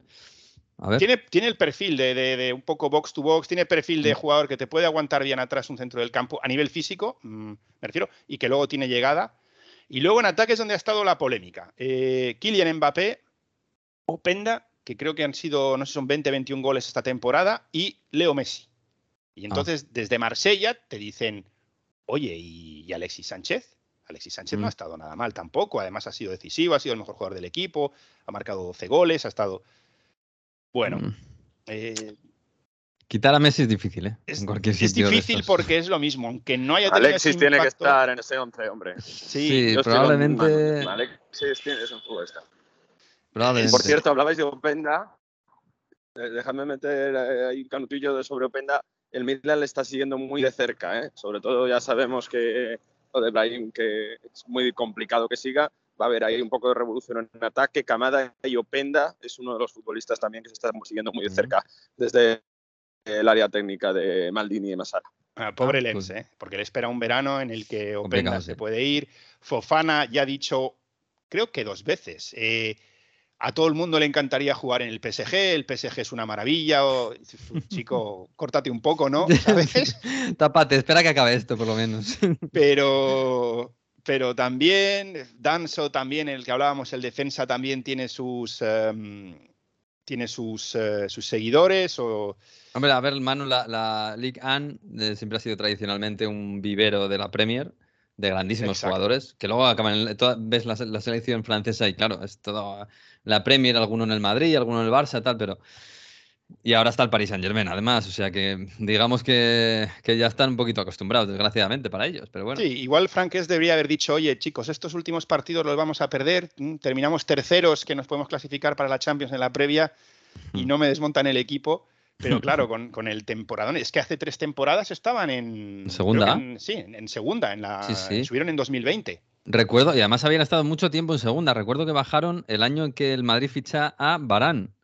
A ver. Tiene, tiene el perfil de, de- de un poco box to box, tiene perfil de Mm. jugador que te puede aguantar bien atrás un centro del campo a nivel físico, mm, me refiero, y que luego tiene llegada. Y luego en ataque es donde ha estado la polémica. Eh, Kylian Mbappé, Openda, que creo que han sido, no sé, son 20, 21 goles esta temporada, y Leo Messi. Y entonces desde Marsella te dicen, oye, ¿y, y Alexis Sánchez? Alexis Sánchez no Mm. ha estado nada mal tampoco, además ha sido decisivo, ha sido el mejor jugador del equipo, ha marcado 12 goles, ha estado... Bueno, Mm. eh, Quitar a Messi es difícil, ¿eh? es, En cualquier es sitio difícil porque es lo mismo, aunque no haya tenido Alexis ese tiene que estar en ese 11, hombre. Sí, Sí, probablemente. Alexis tiene ese juego está. probablemente. Por cierto, hablabais de Openda. Eh, Dejadme meter eh, ahí un canutillo de sobre Openda. El Midland le está siguiendo muy de cerca. ¿eh? Sobre todo ya sabemos que lo de Brahim, que es muy complicado que siga. Va a haber ahí un poco de revolución en ataque. Camada y Openda es uno de los futbolistas también que se está siguiendo muy de cerca desde el área técnica de Maldini y Masara. Ah, pobre Ah, Lens, pues- ¿eh? porque le espera un verano en el que Openda se puede ir. Fofana ya ha dicho, creo que dos veces, eh, a todo el mundo le encantaría jugar en el PSG, el PSG es una maravilla, o, chico, córtate un poco, ¿no? ¿Sabes? Tápate, espera que acabe esto, por lo menos. pero, pero también, Danso también, el que hablábamos, el defensa también tiene sus, em, tiene sus, eh, sus seguidores o... Hombre, a ver, Manu, la, la Ligue 1 eh, siempre ha sido tradicionalmente un vivero de la Premier, de grandísimos Exacto. jugadores, que luego acaban en el- toda- ves la, la selección francesa y claro, es todo la Premier, alguno en el Madrid, alguno en el Barça, tal, pero Y ahora está el Paris Saint Germain, además. O sea que digamos que, que, ya están un poquito acostumbrados, desgraciadamente, para ellos. Pero bueno. Sí, igual Franques debería haber dicho, oye, chicos, estos últimos partidos los vamos a perder. mm, Terminamos terceros, que nos podemos clasificar para la Champions en la previa, y no me desmontan el equipo. Pero claro, con, con el temporadón. Es que hace tres temporadas estaban en. ¿Segunda? en- sí, en, en segunda. En la, Sí, sí. Subieron en 2020. Recuerdo, y además habían estado mucho tiempo en segunda. Recuerdo que bajaron el año en que el Madrid ficha a Barán,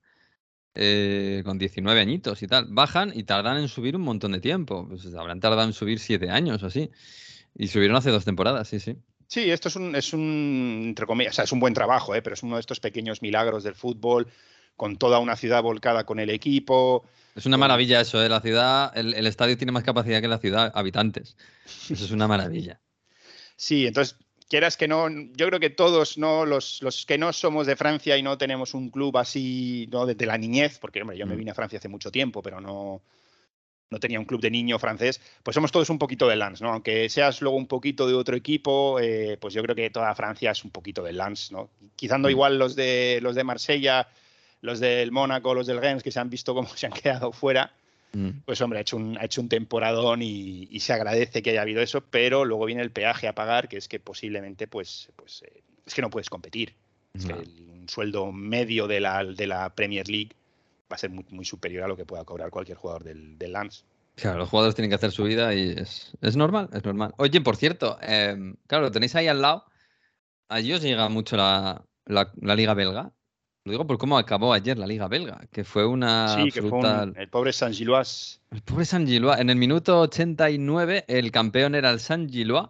eh, con 19 añitos y tal. Bajan y tardan en subir un montón de tiempo. Pues habrán tardado en subir 7 años o así. Y subieron hace dos temporadas, sí, sí. Sí, esto es un, es un, entre comillas, o sea, es un buen trabajo, ¿eh? pero es uno de estos pequeños milagros del fútbol, con toda una ciudad volcada con el equipo. Es una maravilla eso, ¿eh? La ciudad, el, el estadio tiene más capacidad que la ciudad, habitantes. Eso es una maravilla. Sí, entonces, quieras que no, yo creo que todos, ¿no? Los, los que no somos de Francia y no tenemos un club así, ¿no? Desde la niñez, porque hombre, yo me Mm. vine a Francia hace mucho tiempo, pero no, no tenía un club de niño francés, pues somos todos un poquito de Lens, ¿no? Aunque seas luego un poquito de otro equipo, eh, pues yo creo que toda Francia es un poquito de Lens, ¿no? Quizá no Mm. igual los de los de Marsella, los del Mónaco, los del Rennes, que se han visto cómo se han quedado fuera, Mm. pues hombre, ha hecho un, ha hecho un temporadón y, y se agradece que haya habido eso, pero luego viene el peaje a pagar, que es que posiblemente, pues, pues eh, es que no puedes competir. Es que No. el- un sueldo medio de la, de la Premier League va a ser muy, muy superior a lo que pueda cobrar cualquier jugador del, del Lens. Claro, los jugadores tienen que hacer su vida y es, es normal, es normal. Oye, por cierto, em, claro, lo tenéis ahí al lado. Allí os llega mucho la, la- la liga belga. Lo digo por cómo acabó ayer la liga belga, que fue una sí, que fue un- el pobre San Gilois. El pobre San Gilois. En el minuto 89 el campeón era el San Gilois.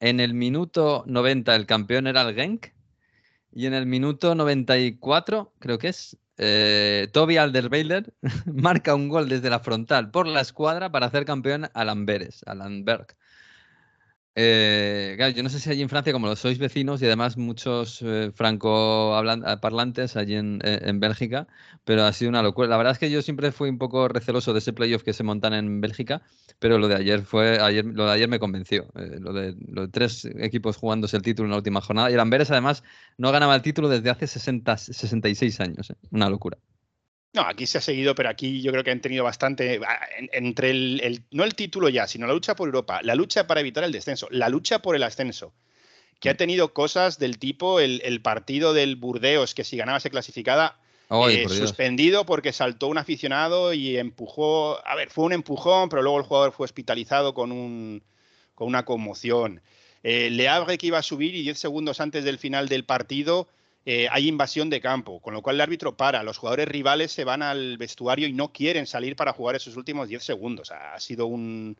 En el minuto 90 el campeón era el Genk. Y en el minuto 94, creo que es, eh, Toby Alderweireld marca un gol desde la frontal por la escuadra para hacer campeón al Amberes, al Amberg. Eh, yo no sé si allí en Francia, como lo sois vecinos y además muchos eh, francoparlantes allí en, eh, en Bélgica, pero ha sido una locura. La verdad es que yo siempre fui un poco receloso de ese playoff que se montan en Bélgica, pero lo de ayer fue, ayer, lo de ayer me convenció. Eh, lo, de, tres equipos jugándose el título en la última jornada. Y el Amberes además no ganaba el título desde hace 60, 66 años. Una locura. No, aquí se ha seguido, pero aquí yo creo que han tenido bastante. ah, en- entre el, el- no el título ya, sino la lucha por Europa, la lucha para evitar el descenso, la lucha por el ascenso, que ha tenido cosas del tipo el, el partido del Burdeos, que si ganaba se clasificaba, eh, por suspendido porque saltó un aficionado y empujó. A ver, fue un empujón, pero luego el jugador fue hospitalizado con, un, con una conmoción. Eh, Le Havre que iba a subir y 10 segundos antes del final del partido eh, hay invasión de campo, con lo cual el árbitro para. Los jugadores rivales se van al vestuario y no quieren salir para jugar esos últimos 10 segundos. Ha sido un.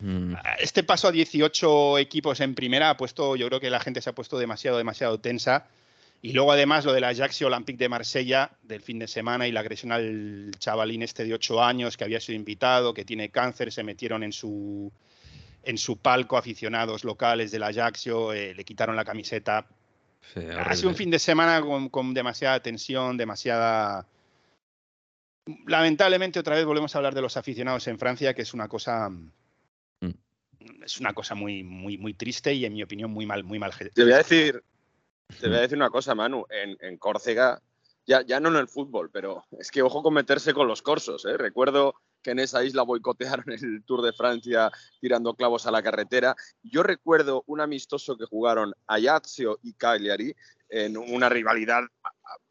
Mm. Este paso a 18 equipos en primera ha puesto, yo creo que la gente se ha puesto demasiado, demasiado tensa. Y luego además lo del Ajax Olympique de Marsella del fin de semana y la agresión al chavalín este de 8 años que había sido invitado, que tiene cáncer, se metieron en su, en su palco aficionados locales del Ajaxio, eh, le quitaron la camiseta. Sí, Ha sido un fin de semana con, con demasiada tensión, demasiada... Lamentablemente otra vez volvemos a hablar de los aficionados en Francia, que es una cosa... Mm. Es una cosa muy, muy, muy triste y en mi opinión muy mal, muy mal. Te voy a decir, te voy a decir una cosa, Manu. En, en Córcega, ya, ya no en el fútbol, pero es que ojo con meterse con los corsos. ¿eh? Recuerdo que en esa isla boicotearon el Tour de Francia tirando clavos a la carretera. Yo recuerdo un amistoso que jugaron Ajaccio y Cagliari en una rivalidad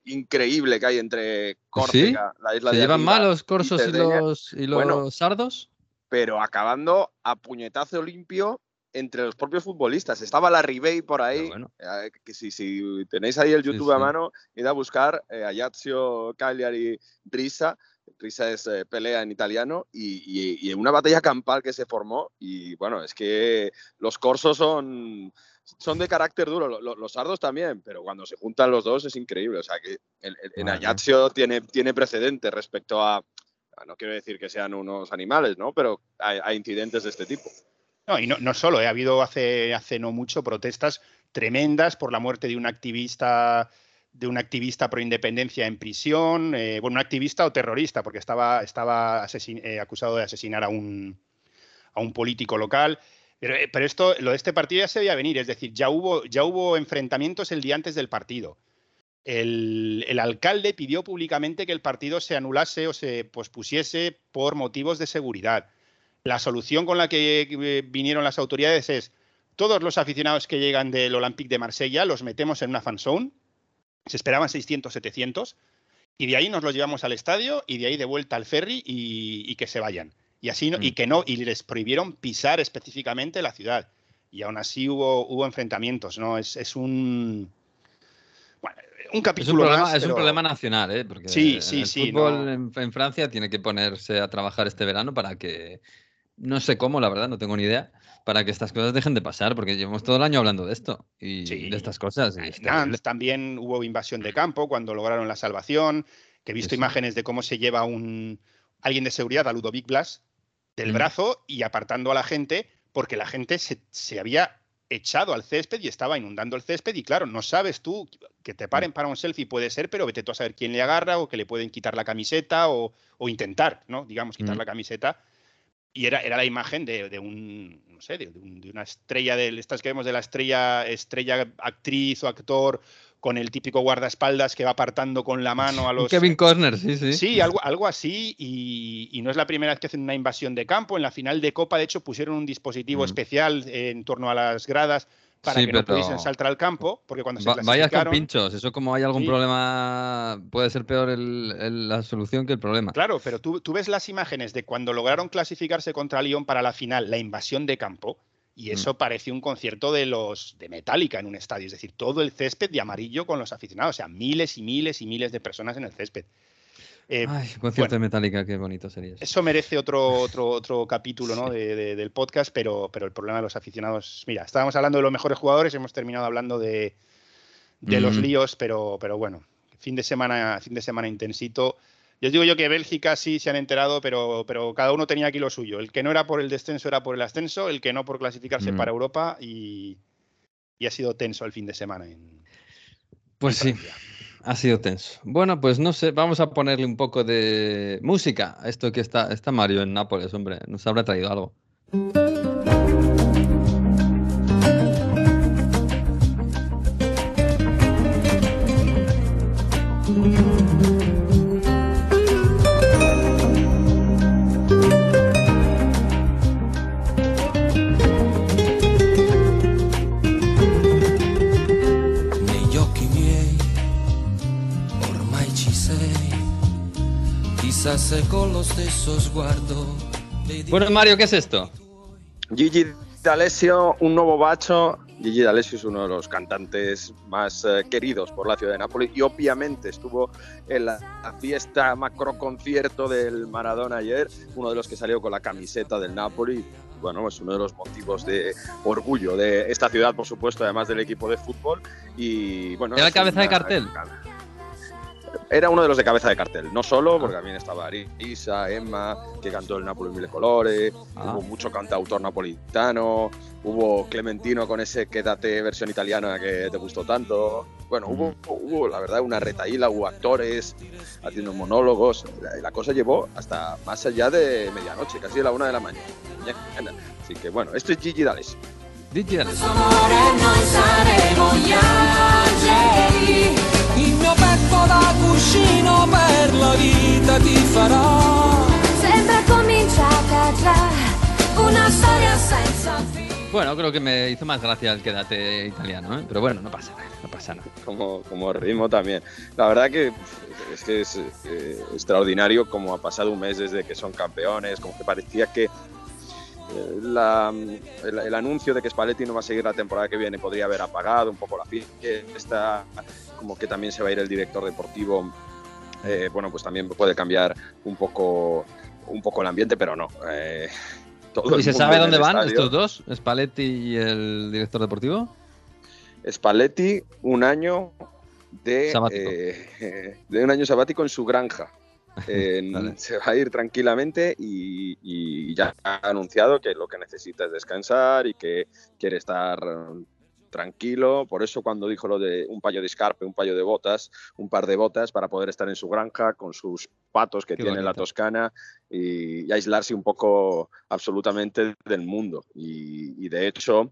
increíble que hay entre Córcega, la isla ¿Se de llevan mal los corsos y los, y los Bueno. sardos? pero acabando a puñetazo limpio entre los propios futbolistas. Estaba la Ribey por ahí, bueno. eh, que si, si tenéis ahí el Sí, YouTube a sí. mano, id a buscar eh, Cagliari, Risa. Risa es eh, pelea en italiano y, y, y una batalla campal que se formó y bueno, es que los corsos son, son de carácter duro, lo- lo- los sardos también, pero cuando se juntan los dos es increíble, o sea que el- el- en. Ajaccio tiene, tiene precedente respecto a, no quiero decir que sean unos animales, ¿no? Pero hay, hay incidentes de este tipo. No, y no, no solo, ¿eh? ha habido hace, hace no mucho protestas tremendas por la muerte de un activista de un activista pro independencia en prisión, eh, bueno, un activista o terrorista, porque estaba, estaba eh, acusado de asesinar a un, a un político local. Pero, eh, pero esto, lo de este partido ya se veía venir, es decir, ya hubo, ya hubo enfrentamientos el día antes del partido. el, el alcalde pidió públicamente que el partido se anulase o se pospusiese por motivos de seguridad. La solución con la que vinieron las autoridades es todos los aficionados que llegan del Olympique de Marsella los metemos en una fan zone. Se esperaban 600, 700. Y de ahí nos los llevamos al estadio y de ahí de vuelta al ferry y, y que se vayan. Y así no- y Mm. que no, y les prohibieron pisar específicamente la ciudad. Y aún así hubo, hubo enfrentamientos, ¿no? Es, es un. Bueno, un Es capítulo un problema, más, es un problema nacional, ¿eh? Porque Sí, sí, el sí, fútbol no. en, en Francia tiene que ponerse a trabajar este verano para que, no sé cómo, la verdad, no tengo ni idea, para que estas cosas dejen de pasar, porque llevamos todo el año hablando de esto y Sí. de estas cosas. terrible. Nantes también hubo invasión de campo cuando lograron la salvación, que he visto Eso. imágenes de cómo se lleva un alguien de seguridad a Ludovic Blas del Mm. brazo y apartando a la gente porque la gente se, se había echado al césped y estaba inundando el césped y claro, no sabes tú que te Mm. paren para un selfie puede ser, pero vete tú a saber quién le agarra o que le pueden quitar la camiseta o, o intentar, ¿no? Digamos, quitar Mm. la camiseta. Y era, era la imagen de, de un, no sé, de, un- de una estrella, de estas que vemos de la estrella, estrella actriz o actor, con el típico guardaespaldas que va apartando con la mano a los... Kevin Costner, sí, sí. Sí, algo, algo así, y, y no es la primera vez que hacen una invasión de campo. En la final de Copa, de hecho, pusieron un dispositivo Mm. especial en torno a las gradas para Sí, que no pudiesen saltar al campo, porque cuando se Va- vayas con pinchos, eso como hay algún Sí. problema, puede ser peor el- el- la solución que el problema. Claro, pero tú, tú ves las imágenes de cuando lograron clasificarse contra Lyon para la final, la invasión de campo, y eso Mm. parecía un concierto de los de Metallica en un estadio, es decir, todo el césped de amarillo con los aficionados, o sea, miles y miles y miles de personas en el césped. Eh, Ay, un concierto de Metallica, qué bonito sería. eso. Eso merece otro, otro, otro capítulo ¿no? de- de- del podcast, pero, pero el problema de los aficionados. Mira, estábamos hablando de los mejores jugadores, hemos terminado hablando de, de los Mm. líos, pero, pero bueno, fin de semana, fin de semana intensito. Yo os digo yo que Bélgica sí se han enterado, pero, pero cada uno tenía aquí lo suyo. El que no era por el descenso era por el ascenso, el que no por clasificarse Mm. para Europa y, y ha sido tenso el fin de semana. En, Pues en sí, Francia. Ha sido tenso. Bueno, pues no sé, vamos a ponerle un poco de música a esto que está, está Mario en Nápoles, hombre, nos habrá traído algo. Chissà se con lo stesso sguardo vedi Bueno, Mario, ¿qué es esto? Gigi D'Alessio, un nuevo bacho. Gigi D'Alessio es uno de los cantantes más eh, queridos por la ciudad de Nápoles y obviamente estuvo en la, la fiesta macro concierto del Maradona ayer, uno de los que salió con la camiseta del Napoli. Bueno, es uno de los motivos de orgullo de esta ciudad, por supuesto, además del equipo de fútbol. Y bueno, ¿Era cabeza de una- cartel? Era uno de los de cabeza de cartel, no solo, porque también estaba Isa, Emma, que cantó el Napoli en Mille Colores, Ah. hubo mucho cantautor napolitano, hubo Clementino con ese Quédate versión italiana que te gustó tanto. Bueno, hubo, hubo, la verdad, una retaíla, hubo actores haciendo monólogos. La, la cosa llevó hasta más allá de medianoche, casi a la una de la mañana. Así que bueno, esto es Gigi D'Alessio. Gigi D'Alessio. Da cuscino per la vita ti farò. Sembra cominciata già una storia senza fine Bueno, creo que me hizo más gracia el quédate italiano, ¿eh? pero bueno, no pasa nada, no pasa nada. como, como ritmo también. La verdad que es que es eh, extraordinario como ha pasado un mes desde que son campeones, como que parecía que la- el, el anuncio de que Spalletti no va a seguir la temporada que viene podría haber apagado un poco la fiesta, como que también se va a ir el director deportivo, eh, bueno, pues también puede cambiar un poco, un poco el ambiente, pero no. eh, todo ¿Y se sabe dónde van estadio. estos dos? ¿Spalletti y el director deportivo? Spalletti un año de, eh, de un año sabático en su granja. Vale. Se va a ir tranquilamente y, y ya ha anunciado que lo que necesita es descansar y que quiere estar eh, tranquilo. Por eso cuando dijo lo de un payo de escarpe, un payo de botas, un par de botas para poder estar en su granja con sus patos que Qué tiene en la bonito. Toscana y, y aislarse un poco absolutamente del mundo. Y, y de hecho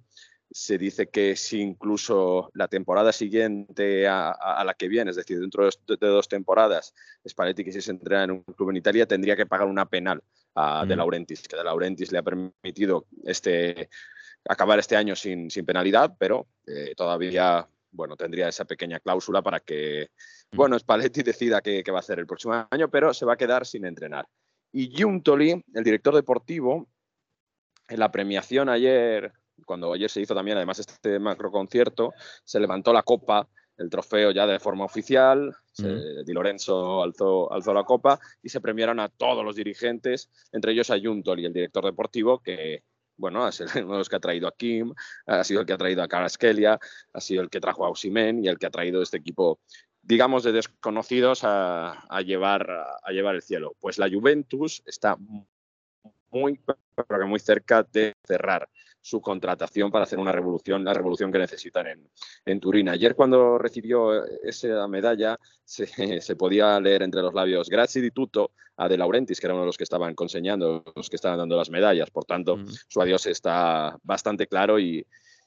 se dice que si incluso la temporada siguiente a, a- a la que viene, es decir, dentro de, dos- de dos temporadas, Spalletti quisiese entrenar en un club en Italia, tendría que pagar una penal a De Mm. Laurentiis, que De Laurentiis le ha permitido este, acabar este año sin, sin penalidad, pero eh, todavía bueno, tendría esa pequeña cláusula para que Mm. bueno, Spalletti decida qué, qué va a hacer el próximo año, pero se va a quedar sin entrenar. Y Giuntoli, el director deportivo, en la premiación ayer, cuando ayer se hizo también además este macro concierto, se levantó la copa, el trofeo ya de forma oficial, se- Di Lorenzo alzó, alzó la copa y se premiaron a todos los dirigentes, entre ellos a Giuntoli, el director deportivo, que bueno, es el- uno de los que ha traído a Kim, ha sido el que ha traído a Caraskelia, ha sido el que trajo a Osimhen y el que ha traído este equipo digamos, de desconocidos a, a llevar, a llevar el cielo. Pues la Juventus está muy, pero que muy cerca de cerrar su contratación para hacer una revolución, la revolución que necesitan en, en Turín. Ayer cuando recibió esa medalla se, se podía leer entre los labios grazie di tutto a De Laurentiis, que era uno de los que estaban conseñando, los que estaban dando las medallas. Por tanto, Mm. su adiós está bastante claro y,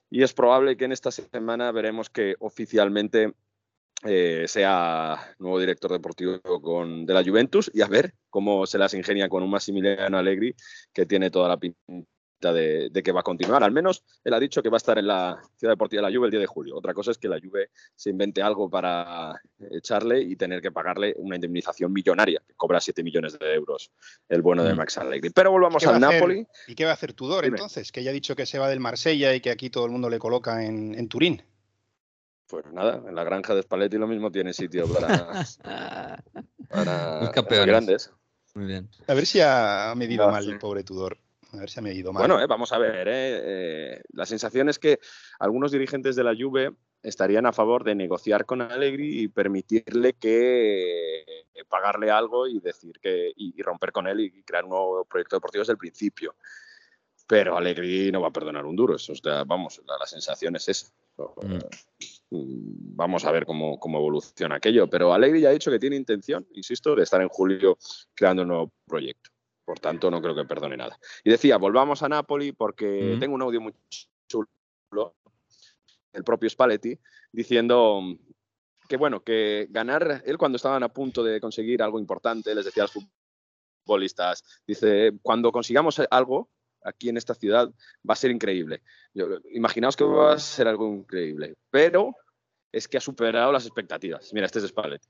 y es probable que en esta semana veremos que oficialmente eh, sea nuevo director deportivo con, de la Juventus y a ver cómo se las ingenia con un Massimiliano Allegri que tiene toda la pinta de, de que va a continuar. Al menos él ha dicho que va a estar en la Ciudad Deportiva de la Juve el 10 de julio. Otra cosa es que la Juve se invente algo para echarle y tener que pagarle una indemnización millonaria, que cobra 7 millones de euros el bueno de Mm. Max Allegri. Pero volvamos ¿Qué va al? Napoli. ¿Y qué va a hacer Tudor Dime. entonces? Que ya ha dicho que se va del Marsella y que aquí todo el mundo le coloca en, en Turín. Pues nada, en la granja de Spalletti lo mismo tiene sitio para, los grandes. Muy bien. A ver si ha medido No, mal sí. el pobre Tudor. A ver si ha medido mal. Bueno, eh, vamos a ver. eh, eh, la sensación es que algunos dirigentes de la Juve estarían a favor de negociar con Allegri y permitirle que eh, pagarle algo y decir que y, y romper con él y crear un nuevo proyecto deportivo desde el principio. Pero Allegri no va a perdonar un duro. Eso, o sea, vamos, la, la sensación es esa. Mm, Vamos a ver cómo, cómo evoluciona aquello. Pero Allegri ya ha dicho que tiene intención, insisto, de estar en julio creando un nuevo proyecto. Por tanto, no creo que perdone nada. Y decía, volvamos a Napoli porque Mm. tengo un audio muy chulo el propio Spalletti diciendo que bueno, que ganar, él cuando estaban a punto de conseguir algo importante, les decía a los futbolistas, dice, cuando consigamos algo aquí en esta ciudad va a ser increíble. Yo- imaginaos que va a ser algo increíble, pero es que ha superado las expectativas. Mira, este es Spalletti.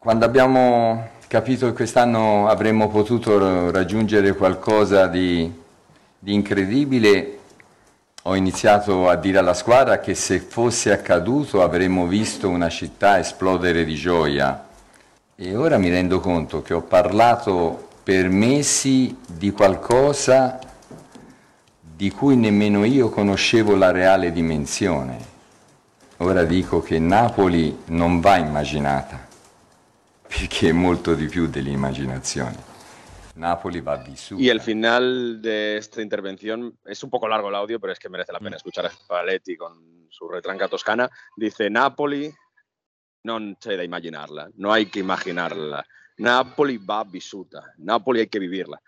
Quando abbiamo capito che quest'anno avremmo potuto raggiungere qualcosa di, di incredibile, ho iniziato a dire alla squadra che se fosse accaduto avremmo visto una città esplodere di gioia. E ora mi rendo conto che ho parlato per mesi di qualcosa di cui nemmeno io conoscevo la reale dimensione. Ora dico che Napoli non va immaginata, perché è molto di più dell'immaginazione. Napoli va vissuta. Y el final de esta intervención es un poco largo el audio, pero es que merece la pena escuchar a Spalletti con su retranca toscana. Dice, Napoli non c'è da immaginarla, no hay que imaginarla. Napoli va vissuta, Napoli hay que vivirla.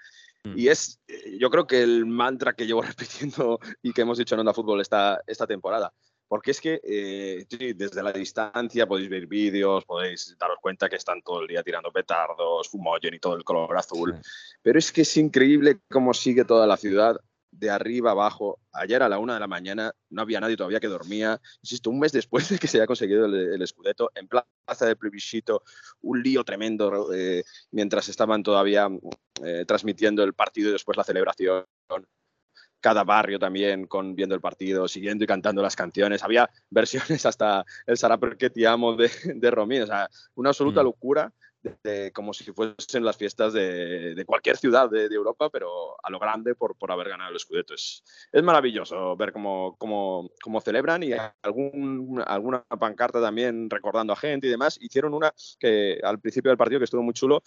Mm. Y es, eh, yo creo que el mantra que llevo repitiendo y que hemos dicho en Onda Fútbol esta, esta temporada. Porque es que eh, sí, desde la distancia podéis ver vídeos, podéis daros cuenta que están todo el día tirando petardos, fumogen y todo el color azul. Pero es que es increíble cómo sigue toda la ciudad de arriba abajo. Ayer a la una de la mañana no había nadie todavía que dormía. Insisto, un mes después de que se haya conseguido el, Scudetto, en plaza de plebiscito, un lío tremendo eh, mientras estaban todavía eh, transmitiendo el partido y después la celebración. Cada barrio también con viendo el partido, siguiendo y cantando las canciones. Había versiones hasta el Sarà perché ti amo de, de Romín. O sea, una absoluta Mm. locura de- de- como si fuesen las fiestas de, de cualquier ciudad de, Europa, pero a lo grande por, por haber ganado el Scudetto. Es, es maravilloso ver cómo, cómo, cómo celebran y algún, alguna pancarta también recordando a gente y demás. Hicieron una que al principio del partido que estuvo muy chulo,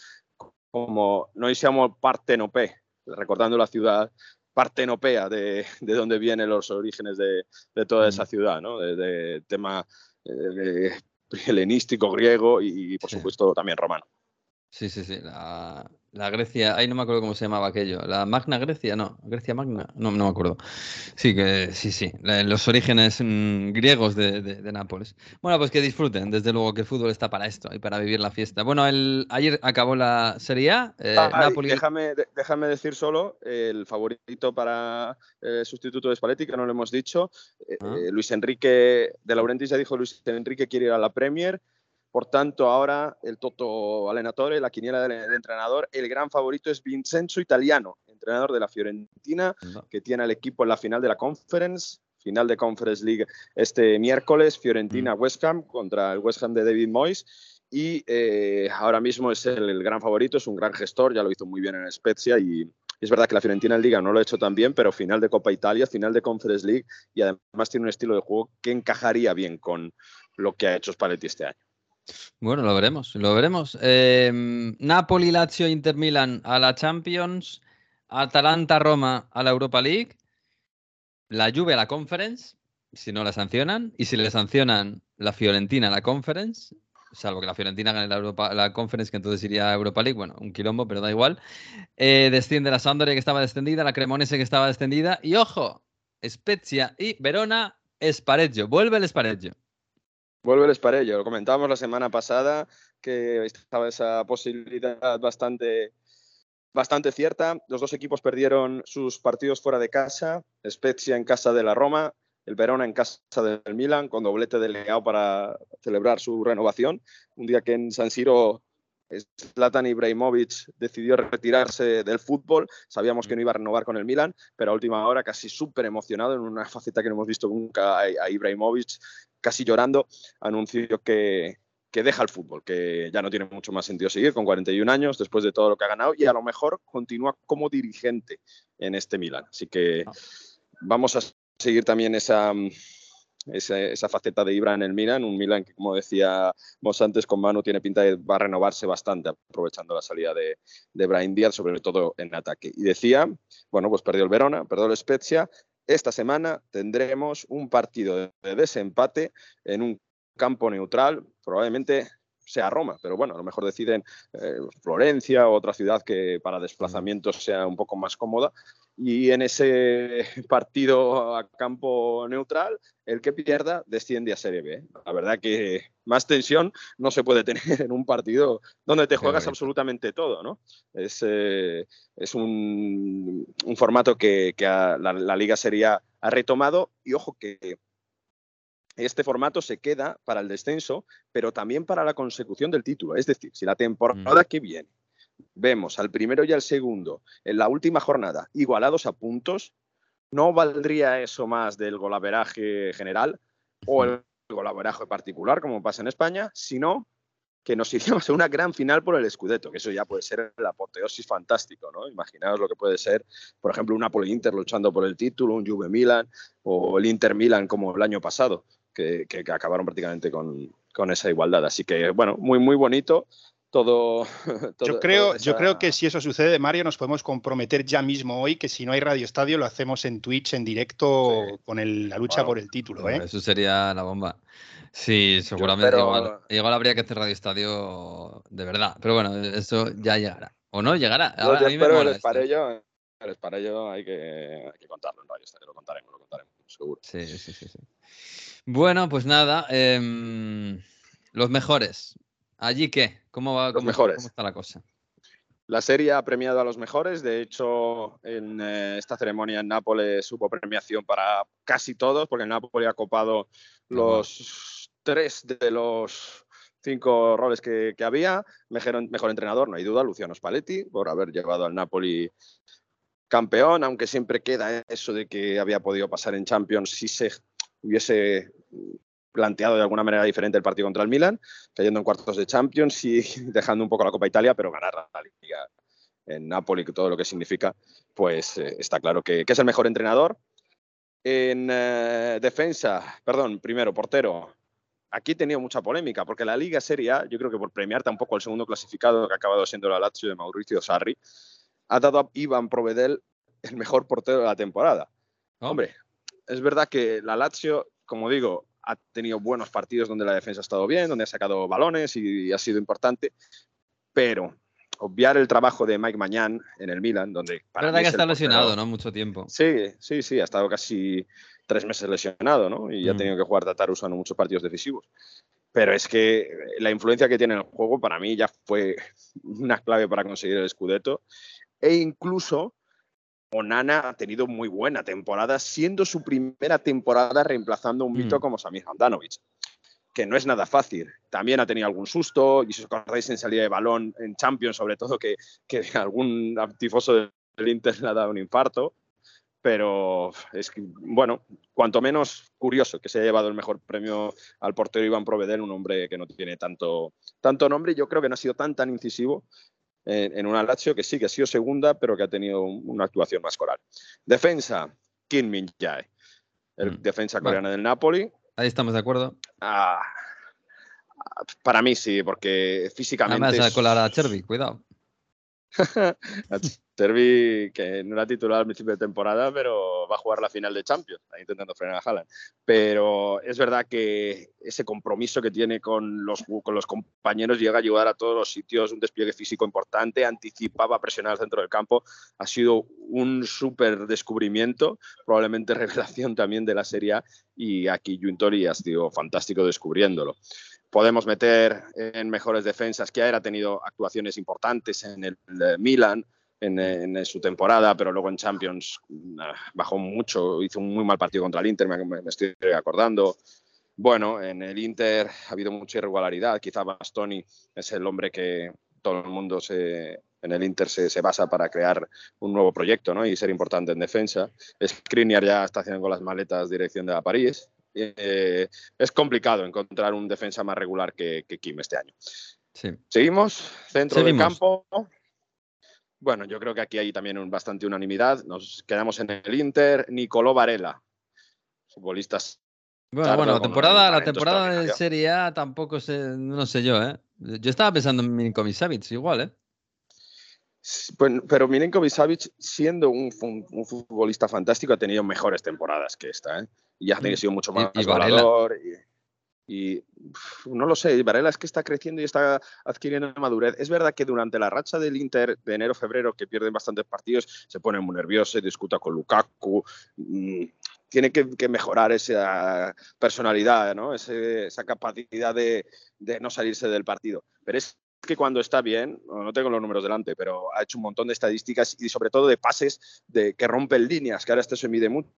como Noi siamo partenopé, recordando la ciudad partenopea de, de donde vienen los orígenes de, de toda esa ciudad, ¿no? De, de tema eh, helenístico, griego y, y, por Sí. supuesto también romano. Sí, sí, sí. La, La Grecia, ahí no me acuerdo cómo se llamaba aquello. La Magna Grecia, no. Grecia Magna, no, no me acuerdo. Sí, que sí, sí. la- Los orígenes mm, griegos de, de- de Nápoles. Bueno, pues que disfruten. Desde luego que el fútbol está para esto y para vivir la fiesta. Bueno, el, ayer acabó la Serie A. eh, Ay, Napoli. déjame, de- déjame decir solo el favorito para el sustituto de Spalletti, que no lo hemos dicho. Eh, Ah. eh, Luis Enrique, de Laurentiis ya dijo Luis Enrique quiere ir a la Premier. Por tanto, ahora el Toto Allenatore, la quiniela del, del entrenador, el gran favorito es Vincenzo Italiano, entrenador de la Fiorentina, No. que tiene al equipo en la final de la Conference, final de Conference League este miércoles, Fiorentina-West Ham contra el West Ham de David Moyes. Y eh, ahora mismo es el, el gran favorito, es un gran gestor, ya lo hizo muy bien en Spezia y es verdad que la Fiorentina en Liga no lo ha hecho tan bien, pero final de Copa Italia, final de Conference League y además tiene un estilo de juego que encajaría bien con lo que ha hecho Spalletti este año. Bueno, lo veremos, lo veremos. Eh, Napoli, Lazio, Inter Milan a la Champions, Atalanta, Roma a la Europa League, la Juve a la Conference, si no la sancionan, y si le sancionan la Fiorentina a la Conference, salvo que la Fiorentina gane la, la Conference, que entonces iría a Europa League, bueno, un quilombo, pero da igual. Eh, desciende la Sampdoria que estaba descendida, la Cremonese que estaba descendida, y ojo, Spezia y Verona, Spareggio, vuelve el Spareggio. Vuelve el Sparello, lo comentábamos la semana pasada que estaba esa posibilidad bastante, bastante cierta. Los dos equipos perdieron sus partidos fuera de casa, Spezia en casa de la Roma, el Verona en casa del Milan, con doblete de Leao para celebrar su renovación. Un día que en San Siro Zlatan Ibrahimovic decidió retirarse del fútbol. Sabíamos que no iba a renovar con el Milan, pero a última hora, casi súper emocionado, en una faceta que no hemos visto nunca a Ibrahimovic, casi llorando, anunció que, que deja el fútbol, que ya no tiene mucho más sentido seguir con 41 años después de todo lo que ha ganado y a lo mejor continúa como dirigente en este Milan. Así que vamos a seguir también esa, esa, esa faceta de Ibra en el Milan, un Milan que, como decíamos antes con Manu, tiene pinta de va a renovarse bastante aprovechando la salida de, de Brian Díaz, sobre todo en ataque. Y decía, bueno, pues perdió el Verona, perdió el Spezia. Esta semana tendremos un partido de desempate en un campo neutral, probablemente sea Roma, pero bueno, a lo mejor deciden eh, Florencia o otra ciudad que para desplazamientos sea un poco más cómoda. Y en ese partido a campo neutral, el que pierda desciende a Serie B. La verdad que más tensión no se puede tener en un partido donde te juegas absolutamente todo, ¿no? Es, eh, es un, un formato que, que a- la, la Liga Sería ha retomado y ojo que este formato se queda para el descenso, pero también para la consecución del título. Es decir, si la temporada que viene vemos al primero y al segundo en la última jornada igualados a puntos, ¿no valdría eso más del golaveraje general o el golaveraje particular, como pasa en España? Sino que nos a una gran final por el Scudetto, que eso ya puede ser la apoteosis fantástico, ¿no? Imaginaos lo que puede ser, por ejemplo, un Napoli-Inter luchando por el título, un Juve-Milan o el Inter-Milan como el año pasado, que- que acabaron prácticamente con, con esa igualdad. Así que, bueno, muy, muy bonito todo. todo- Yo creo, yo creo que si eso sucede, Mario, nos podemos comprometer ya mismo hoy que si no hay Radio Estadio lo hacemos en Twitch en directo Sí. con el- la lucha por el título. ¿eh? Eso sería la bomba. Sí, seguramente igual. Igual habría que hacer Radio Estadio de verdad. Pero bueno, eso ya llegará. ¿O no llegará? Yo, Ahora, yo a mí me espero mola el esto. Esparello, el Esparello hay que, hay que contarlo en Radio Estadio, lo contaremos, lo contaremos, seguro. Sí, sí, sí, sí. Bueno, pues nada. em, los mejores. ¿Allí qué? ¿Cómo va? Los cómo- mejores. ¿Cómo está la cosa? La serie ha premiado a los mejores. De hecho, en eh, esta ceremonia en Nápoles hubo premiación para casi todos, porque el Nápoles ha copado los tres de los cinco roles que, que había. Mejor, mejor entrenador, no hay duda, Luciano Spalletti, por haber llevado al Napoli campeón, aunque siempre queda eso de que había podido pasar en Champions si se hubiese planteado de alguna manera diferente el partido contra el Milan, cayendo en cuartos de Champions y dejando un poco la Copa Italia, pero ganar la Liga en Napoli, todo lo que significa, pues eh, está claro que, que es el mejor entrenador. En eh, defensa, perdón, primero, portero. Aquí he tenido mucha polémica, porque la Liga Serie A, yo creo que por premiar tampoco al segundo clasificado, que ha acabado siendo la Lazio de Mauricio Sarri, ha dado a Ivan Provedel el mejor portero de la temporada. Oh, Hombre, es verdad que la Lazio, como digo, ha tenido buenos partidos donde la defensa ha estado bien, donde ha sacado balones y ha sido importante, pero obviar el trabajo de Mike Mañán en el Milan, donde para verdad que está lesionado, ¿no? Mucho tiempo. Sí, sí, sí, ha estado casi tres meses lesionado, ¿no? Y ha Mm. tenido que jugar Tataru Usano muchos partidos decisivos. Pero es que la influencia que tiene en el juego para mí ya fue una clave para conseguir el Scudetto. E incluso Onana ha tenido muy buena temporada, siendo su primera temporada reemplazando a un mito Mm. como Samir Handanovic, que no es nada fácil. También ha tenido algún susto, y si os acordáis en salida de balón en Champions, sobre todo, que, que algún tifoso del Inter le ha dado un infarto. Pero es que, bueno, cuanto menos curioso que se haya llevado el mejor premio al portero Iván Provedel, un hombre que no tiene tanto, tanto nombre y yo creo que no ha sido tan tan incisivo en, en una Lazio que sí, que ha sido segunda, pero que ha tenido un- una actuación más coral. Defensa, Kim Min Jae, el Mm, defensa vale. coreano del Napoli. Ahí estamos de acuerdo. Ah, para mí sí, porque físicamente... Además, es- colar a Cherby, cuidado. Cherby, que no era titular al principio de temporada, pero va a jugar la final de Champions, intentando frenar a Haaland. Pero es verdad que ese compromiso que tiene con los, con los compañeros llega a ayudar a todos los sitios, un despliegue físico importante, anticipaba presionar al centro del campo, ha sido un súper descubrimiento, probablemente revelación también de la Serie A, y aquí Juntori ha sido fantástico descubriéndolo podemos meter en mejores defensas. Kiaer ha tenido actuaciones importantes en el eh, Milan en, en su temporada, pero luego en Champions mm, bajó mucho, hizo un muy mal partido contra el Inter, me, me estoy acordando. Bueno, en el Inter ha habido mucha irregularidad. Quizá Bastoni es el hombre que todo el mundo se, en el Inter se, se, basa para crear un nuevo proyecto ¿no? y ser importante en defensa. Skriniar ya está haciendo con las maletas dirección de la París. Eh, es complicado encontrar un defensa más regular que, que Kim este año. Sí. Seguimos, centro Seguimos. del campo. Bueno, yo creo que aquí hay también un, bastante unanimidad. Nos quedamos en el Inter. Nicolò Varela, futbolistas. Bueno, Tardo, bueno, la temporada, la temporada de. Serie A tampoco sé, no sé yo, ¿eh? Yo estaba pensando en Milinkovic Savic igual, ¿eh? Pues, pero Milenkovic Savic, siendo un, un futbolista fantástico, ha tenido mejores temporadas que esta. ¿eh? Y ha Mm. sido mucho más. Y, y, no lo sé, Varela es que está creciendo y está adquiriendo madurez. Es verdad que durante la racha del Inter de enero-febrero, que pierden bastantes partidos, se pone muy nervioso, discuta con Lukaku. mm, tiene que, mejorar esa personalidad, ¿no? Ese- esa capacidad de, no salirse del partido. Pero es que cuando está bien, no tengo los números delante, pero ha hecho un montón de estadísticas y sobre todo de pases de, que rompen líneas, que ahora esto se mide mucho,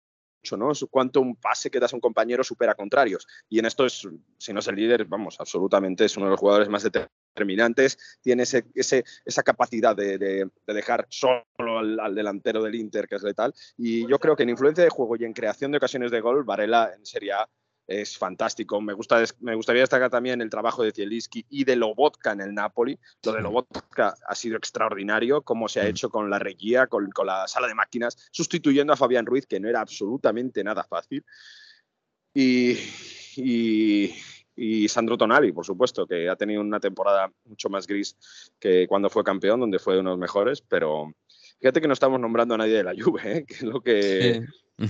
¿no? Es cuánto un pase que das a un compañero supera contrarios. Y en esto es, si no es el líder, vamos, absolutamente es uno de los jugadores más determinantes, tiene ese, ese- esa capacidad de, de- de dejar solo al, al delantero del Inter, que es letal. Y yo creo que en influencia de juego y en creación de ocasiones de gol, Varela en Serie A es fantástico. Me, gusta, me gustaría destacar también el trabajo de Zielinski y de Lobotka en el Napoli. Lo de Lobotka ha sido extraordinario, cómo se ha Mm. hecho con la reguía, con, con la sala de máquinas, sustituyendo a Fabián Ruiz, que no era absolutamente nada fácil. Y, y, y Sandro Tonali, por supuesto, que ha tenido una temporada mucho más gris que cuando fue campeón, donde fue uno de los mejores, pero fíjate que no estamos nombrando a nadie de la Juve, ¿eh? que es lo que... Sí.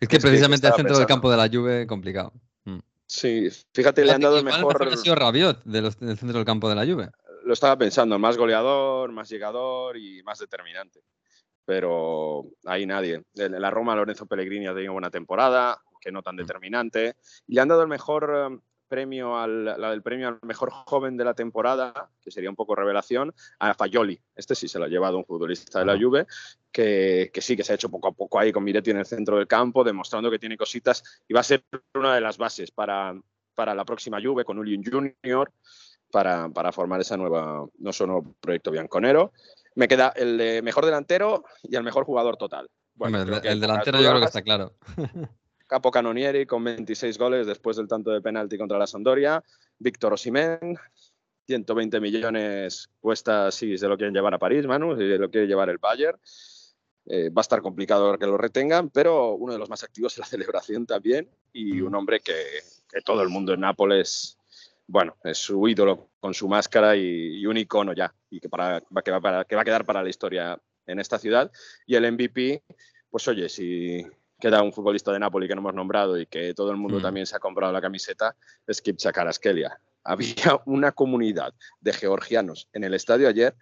Es que Es que precisamente el centro del campo de la Juve complicado. Mm. Sí, fíjate, le han dado el mejor... ha sido Rabiot de los- del centro del campo de la Juve. lo estaba pensando, más goleador, más llegador y más determinante. Pero ahí nadie. En la Roma, Lorenzo Pellegrini ha tenido buena temporada, que no tan determinante. Y le han dado el mejor eh, premio al, la del premio al mejor joven de la temporada, que sería un poco revelación, a Fayoli. Este sí se lo ha llevado un futbolista de la. Juve, que, que sí, que se ha hecho poco a poco ahí con Miretti en el centro del campo, demostrando que tiene cositas y va a ser una de las bases para, para la próxima Juve con Ulin Junior para, para formar esa nueva, no solo nuevo proyecto bianconero. Me queda el de mejor delantero y el mejor jugador total. Bueno, Hombre, el, el delantero yo creo que está claro. Capo Canonieri con 26 goles después del tanto de penalti contra la Sampdoria. Víctor Osimén, 120 millones cuesta si se lo quieren llevar a París, Manu, si lo quiere llevar el Bayern. Eh, va a estar complicado que lo retengan, pero uno de los más activos en la celebración también y un hombre que, que todo el mundo en Nápoles, bueno, es su ídolo con su máscara y, y un icono ya, y que, para, va- que, va para- que va a quedar para la historia en esta ciudad. Y el MVP, pues oye, si queda un futbolista de Nápoles que no hemos nombrado y que todo el mundo Mm. también se ha comprado la camiseta, es Kipcha Karaskelia. Había una comunidad de georgianos en el estadio ayer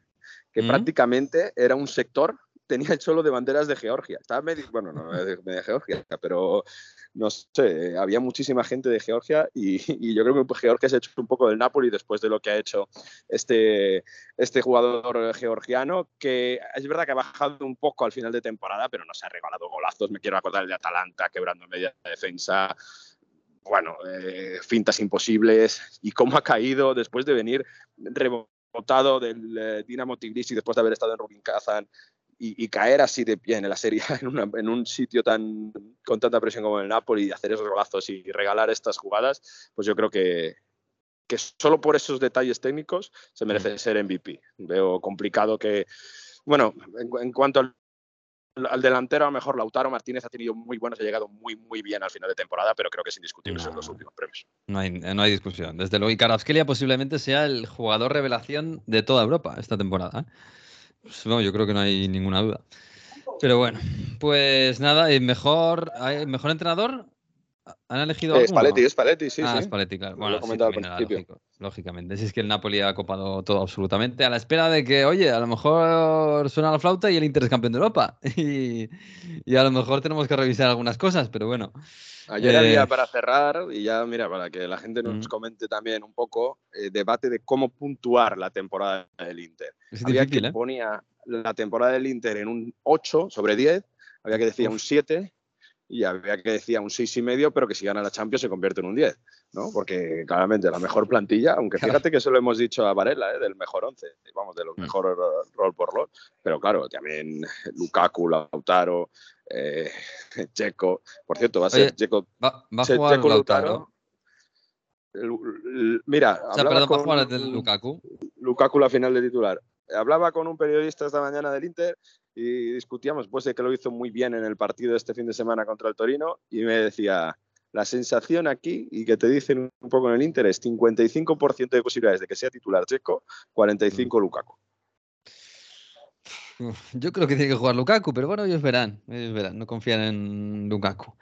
que Mm. prácticamente era un sector, tenía el solo de banderas de Georgia. Estaba medio, bueno, no de, de Georgia, pero no sé, había muchísima gente de Georgia y, y yo creo que Georgia se ha hecho un poco del Napoli después de lo que ha hecho este, este jugador georgiano, que es verdad que ha bajado un poco al final de temporada, pero no se ha regalado golazos. Me quiero acordar el de Atalanta, quebrando media defensa. Bueno, eh, fintas imposibles y cómo ha caído después de venir rebotado del eh, Dinamo Tbilisi después de haber estado en Rubin Kazan y, y caer así de pie en la Serie en, una- en un sitio tan con tanta presión como el Napoli y hacer esos golazos y regalar estas jugadas, pues yo creo que, que solo por esos detalles técnicos se merece ser MVP. Veo complicado que, bueno, en, en cuanto al, al delantero, a lo mejor Lautaro Martínez ha tenido muy buenos, ha llegado muy, muy bien al final de temporada, pero creo que es indiscutible en los últimos premios. No hay, no hay discusión. Desde luego, y Kvaratskhelia posiblemente sea el jugador revelación de toda Europa esta temporada. ¿eh? Pues, bueno, yo creo que no hay ninguna duda. Pero bueno, pues nada, y mejor, ¿hay mejor entrenador. ¿Han elegido Eh? Spalletti, Spalletti, sí, ah, sí. Spalletti, claro. Lo Bueno, he sí, comentado al también era principio. lógico, lógicamente. Si es que el Napoli ha copado todo absolutamente, a la espera de que, oye, a lo mejor suena la flauta y el Inter es campeón de Europa. Y, y a lo mejor tenemos que revisar algunas cosas, pero bueno. Ayer Eh, había para cerrar, y ya, mira, para que la gente nos Mm. comente también un poco, eh, debate de cómo puntuar la temporada del Inter. Es había difícil, que ¿eh? ponía la temporada del Inter en un 8 sobre 10, había que decía un 7 y había que decía un 6 y medio, pero que si gana la Champions se convierte en un 10, ¿no? Porque claramente la mejor plantilla, aunque fíjate que eso lo hemos dicho a Varela, ¿eh? del mejor 11, vamos, de los Mm. mejores ro- rol por rol, pero claro, también Lukaku, Lautaro, eh, Checo, por cierto, va a ser Oye, Checo Va, va a jugar Checo Lautaro. Mira, O sea, hablaba perdón, va a con jugar el Lukaku. Lukaku la final de titular. Hablaba con un periodista esta mañana del Inter y discutíamos, pues de que lo hizo muy bien en el partido este fin de semana contra el Torino y me decía, la sensación aquí y que te dicen un poco en el Inter es 55% de posibilidades de que sea titular Checo, 45 Lukaku. Uf, Yo creo que tiene que jugar Lukaku, pero bueno, ellos verán, ellos verán, no confían en Lukaku.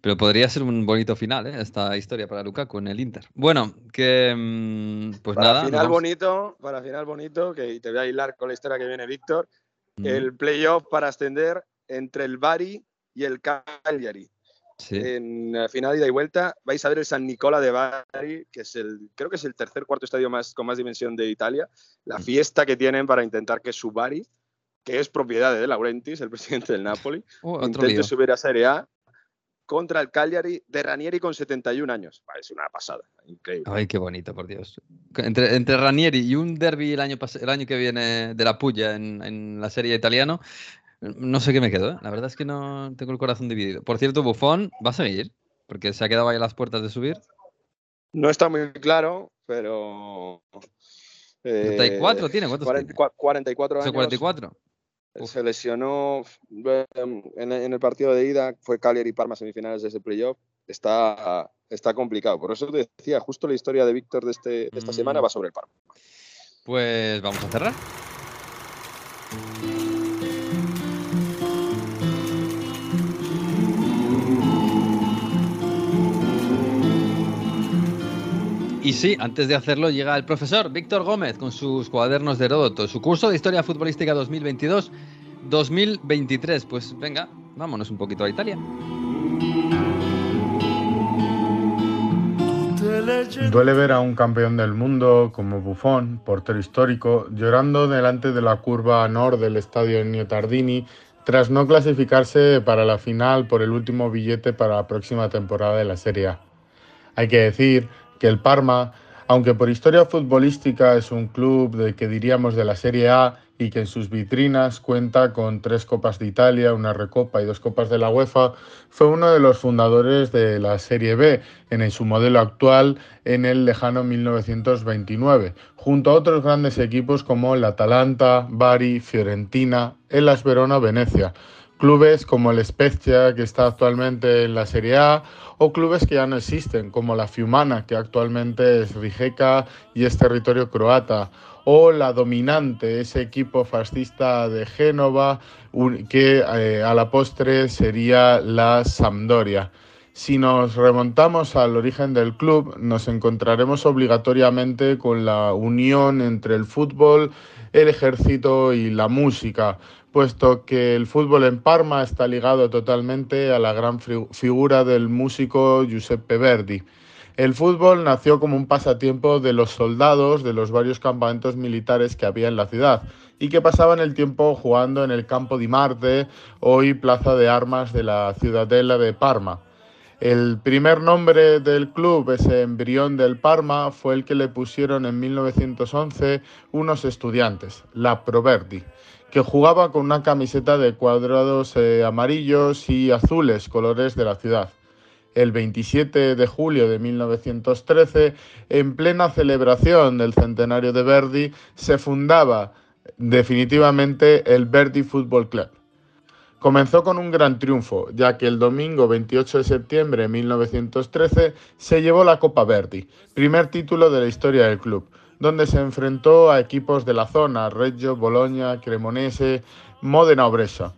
Pero podría ser un bonito final, ¿eh? esta historia para Lukaku en el Inter. Bueno, que mm, pues para nada. final vamos- bonito, para final bonito, que te voy a hilar con la historia que viene Víctor, Mm, el playoff para ascender entre el Bari y el Cagliari. sí. En la final ida y vuelta vais a ver el San Nicola de Bari, que es el, creo que es el tercer cuarto estadio más, con más dimensión de Italia. La Mm. fiesta que tienen para intentar que su Bari, que es propiedad de De Laurentiis, el presidente del Napoli, otro intente lío. subir a Serie A contra el Cagliari de Ranieri con 71 años. Es una pasada, increíble. Ay, qué bonito, por Dios. Entre, entre Ranieri y un derby el año, el año que viene de la Puya en, en la serie italiano, no sé qué me quedo, ¿eh? La verdad es que no tengo el corazón dividido. Por cierto, Buffon va a seguir, porque se ha quedado ahí a las puertas de subir. No está muy claro, pero... eh, 34 tiene, ¿cuántos 40 tiene? 44 O sea, años. 44. Uf. Se lesionó en, el partido de ida, fue Cagliari y Parma semifinales de ese playoff. Está, está complicado. Por eso te decía, justo la historia de Víctor de, este, de esta Mm. semana va sobre el Parma. Pues vamos a cerrar. Y sí, antes de hacerlo llega el profesor Víctor Gómez con sus cuadernos de Heródoto, su curso de Historia Futbolística 2022-2023. Pues venga, vámonos un poquito a Italia. Duele ver a un campeón del mundo como Buffon, portero histórico, llorando delante de la curva nor del estadio Ennio Tardini tras no clasificarse para la final por el último billete para la próxima temporada de la Serie A. Hay que decir que el Parma, aunque por historia futbolística es un club de que diríamos de la Serie A y que en sus vitrinas cuenta con tres Copas de Italia, una Recopa y dos Copas de la UEFA, fue uno de los fundadores de la Serie B en su modelo actual en el lejano 1929, junto a otros grandes equipos como el Atalanta, Bari, Fiorentina, Hellas Verona, Venecia. Clubes como el Spezia, que está actualmente en la Serie A, o clubes que ya no existen, como la Fiumana, que actualmente es Rijeka y es territorio croata, o la dominante, ese equipo fascista de Génova, que eh, a la postre sería la Sampdoria. Si nos remontamos al origen del club, nos encontraremos obligatoriamente con la unión entre el fútbol el ejército y la música, puesto que el fútbol en Parma está ligado totalmente a la gran figura del músico Giuseppe Verdi. El fútbol nació como un pasatiempo de los soldados de los varios campamentos militares que había en la ciudad y que pasaban el tiempo jugando en el campo di Marte, hoy plaza de armas de la ciudadela de Parma. El primer nombre del club, ese embrión del Parma, fue el que le pusieron en 1911 unos estudiantes, la Proverdi, que jugaba con una camiseta de cuadrados eh, amarillos y azules, colores de la ciudad el 27 de julio de 1913, en plena celebración del centenario de Verdi, se fundaba definitivamente el Verdi Football Club. Comenzó con un gran triunfo, ya que el domingo 28 de septiembre de 1913 se llevó la Copa Verdi, primer título de la historia del club, donde se enfrentó a equipos de la zona, Reggio, Bologna, Cremonese, Modena o Brescia.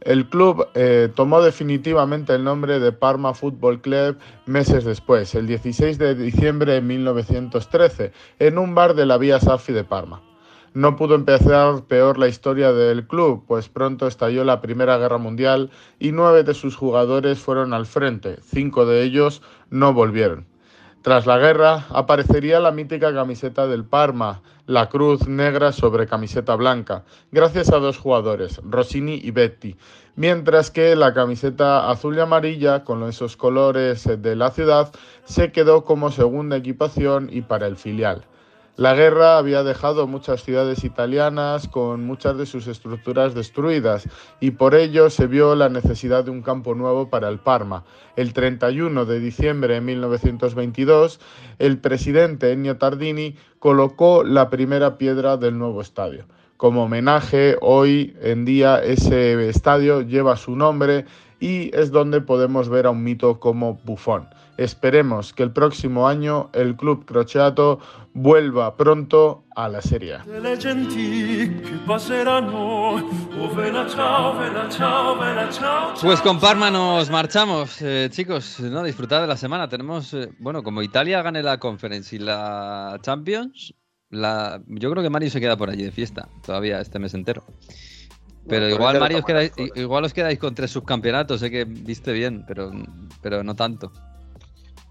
El club eh, tomó definitivamente el nombre de Parma Football Club meses después, el 16 de diciembre de 1913, en un bar de la Vía Safi de Parma. No pudo empezar peor la historia del club, pues pronto estalló la Primera Guerra Mundial y nueve de sus jugadores fueron al frente, cinco de ellos no volvieron. Tras la guerra aparecería la mítica camiseta del Parma, la cruz negra sobre camiseta blanca, gracias a dos jugadores, Rossini y Betti, mientras que la camiseta azul y amarilla, con esos colores de la ciudad, se quedó como segunda equipación y para el filial. La guerra había dejado muchas ciudades italianas con muchas de sus estructuras destruidas y por ello se vio la necesidad de un campo nuevo para el Parma. El 31 de diciembre de 1922, el presidente Ennio Tardini colocó la primera piedra del nuevo estadio. Como homenaje, hoy en día ese estadio lleva su nombre y es donde podemos ver a un mito como Buffon. Esperemos que el próximo año el club crocheato vuelva pronto a la Serie. Pues con Parma nos marchamos, eh, chicos. No, disfrutad de la semana. Tenemos, eh, bueno, como Italia gane la Conference y la Champions, la, yo creo que Mario se queda por allí de fiesta todavía este mes entero. Pero igual Mario os quedáis, igual os quedáis con tres subcampeonatos, sé que viste bien, pero, pero no tanto.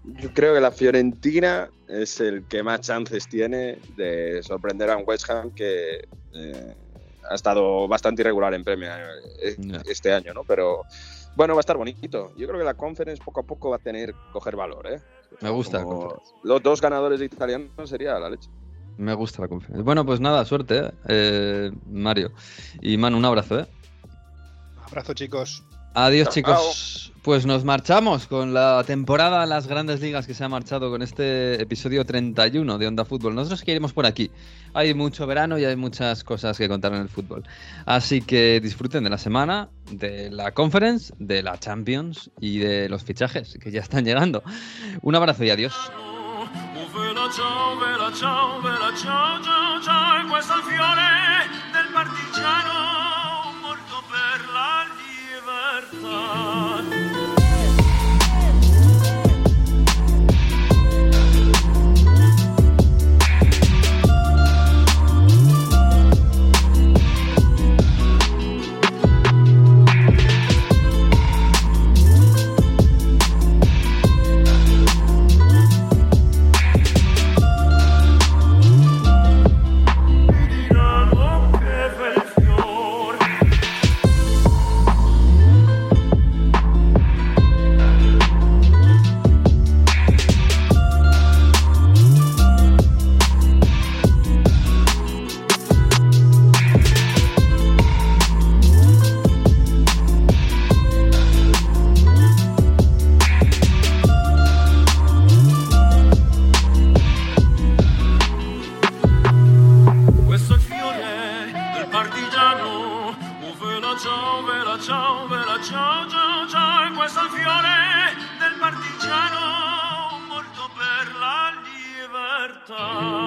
Yo creo que la Fiorentina es el que más chances tiene de sorprender a un West Ham que eh, ha estado bastante irregular en premio eh, este año, ¿no? Pero bueno, va a estar bonito. Yo creo que la Conference poco a poco va a tener coger valor, ¿eh? Me gusta. Los dos ganadores de italiano sería la leche. Me gusta la conferencia. Bueno, pues nada, suerte, ¿eh? Mario. Y Manu, un abrazo, ¿eh? Abrazo, chicos. Adiós, chicos. Pues nos marchamos con la temporada Las Grandes Ligas que se ha marchado con este episodio 31 de Onda Fútbol. Nosotros queremos por aquí. Hay mucho verano y hay muchas cosas que contar en el fútbol. Así que disfruten de la semana, de la Conference, de la Champions y de los fichajes que ya están llegando. Un abrazo y adiós. love. cantar.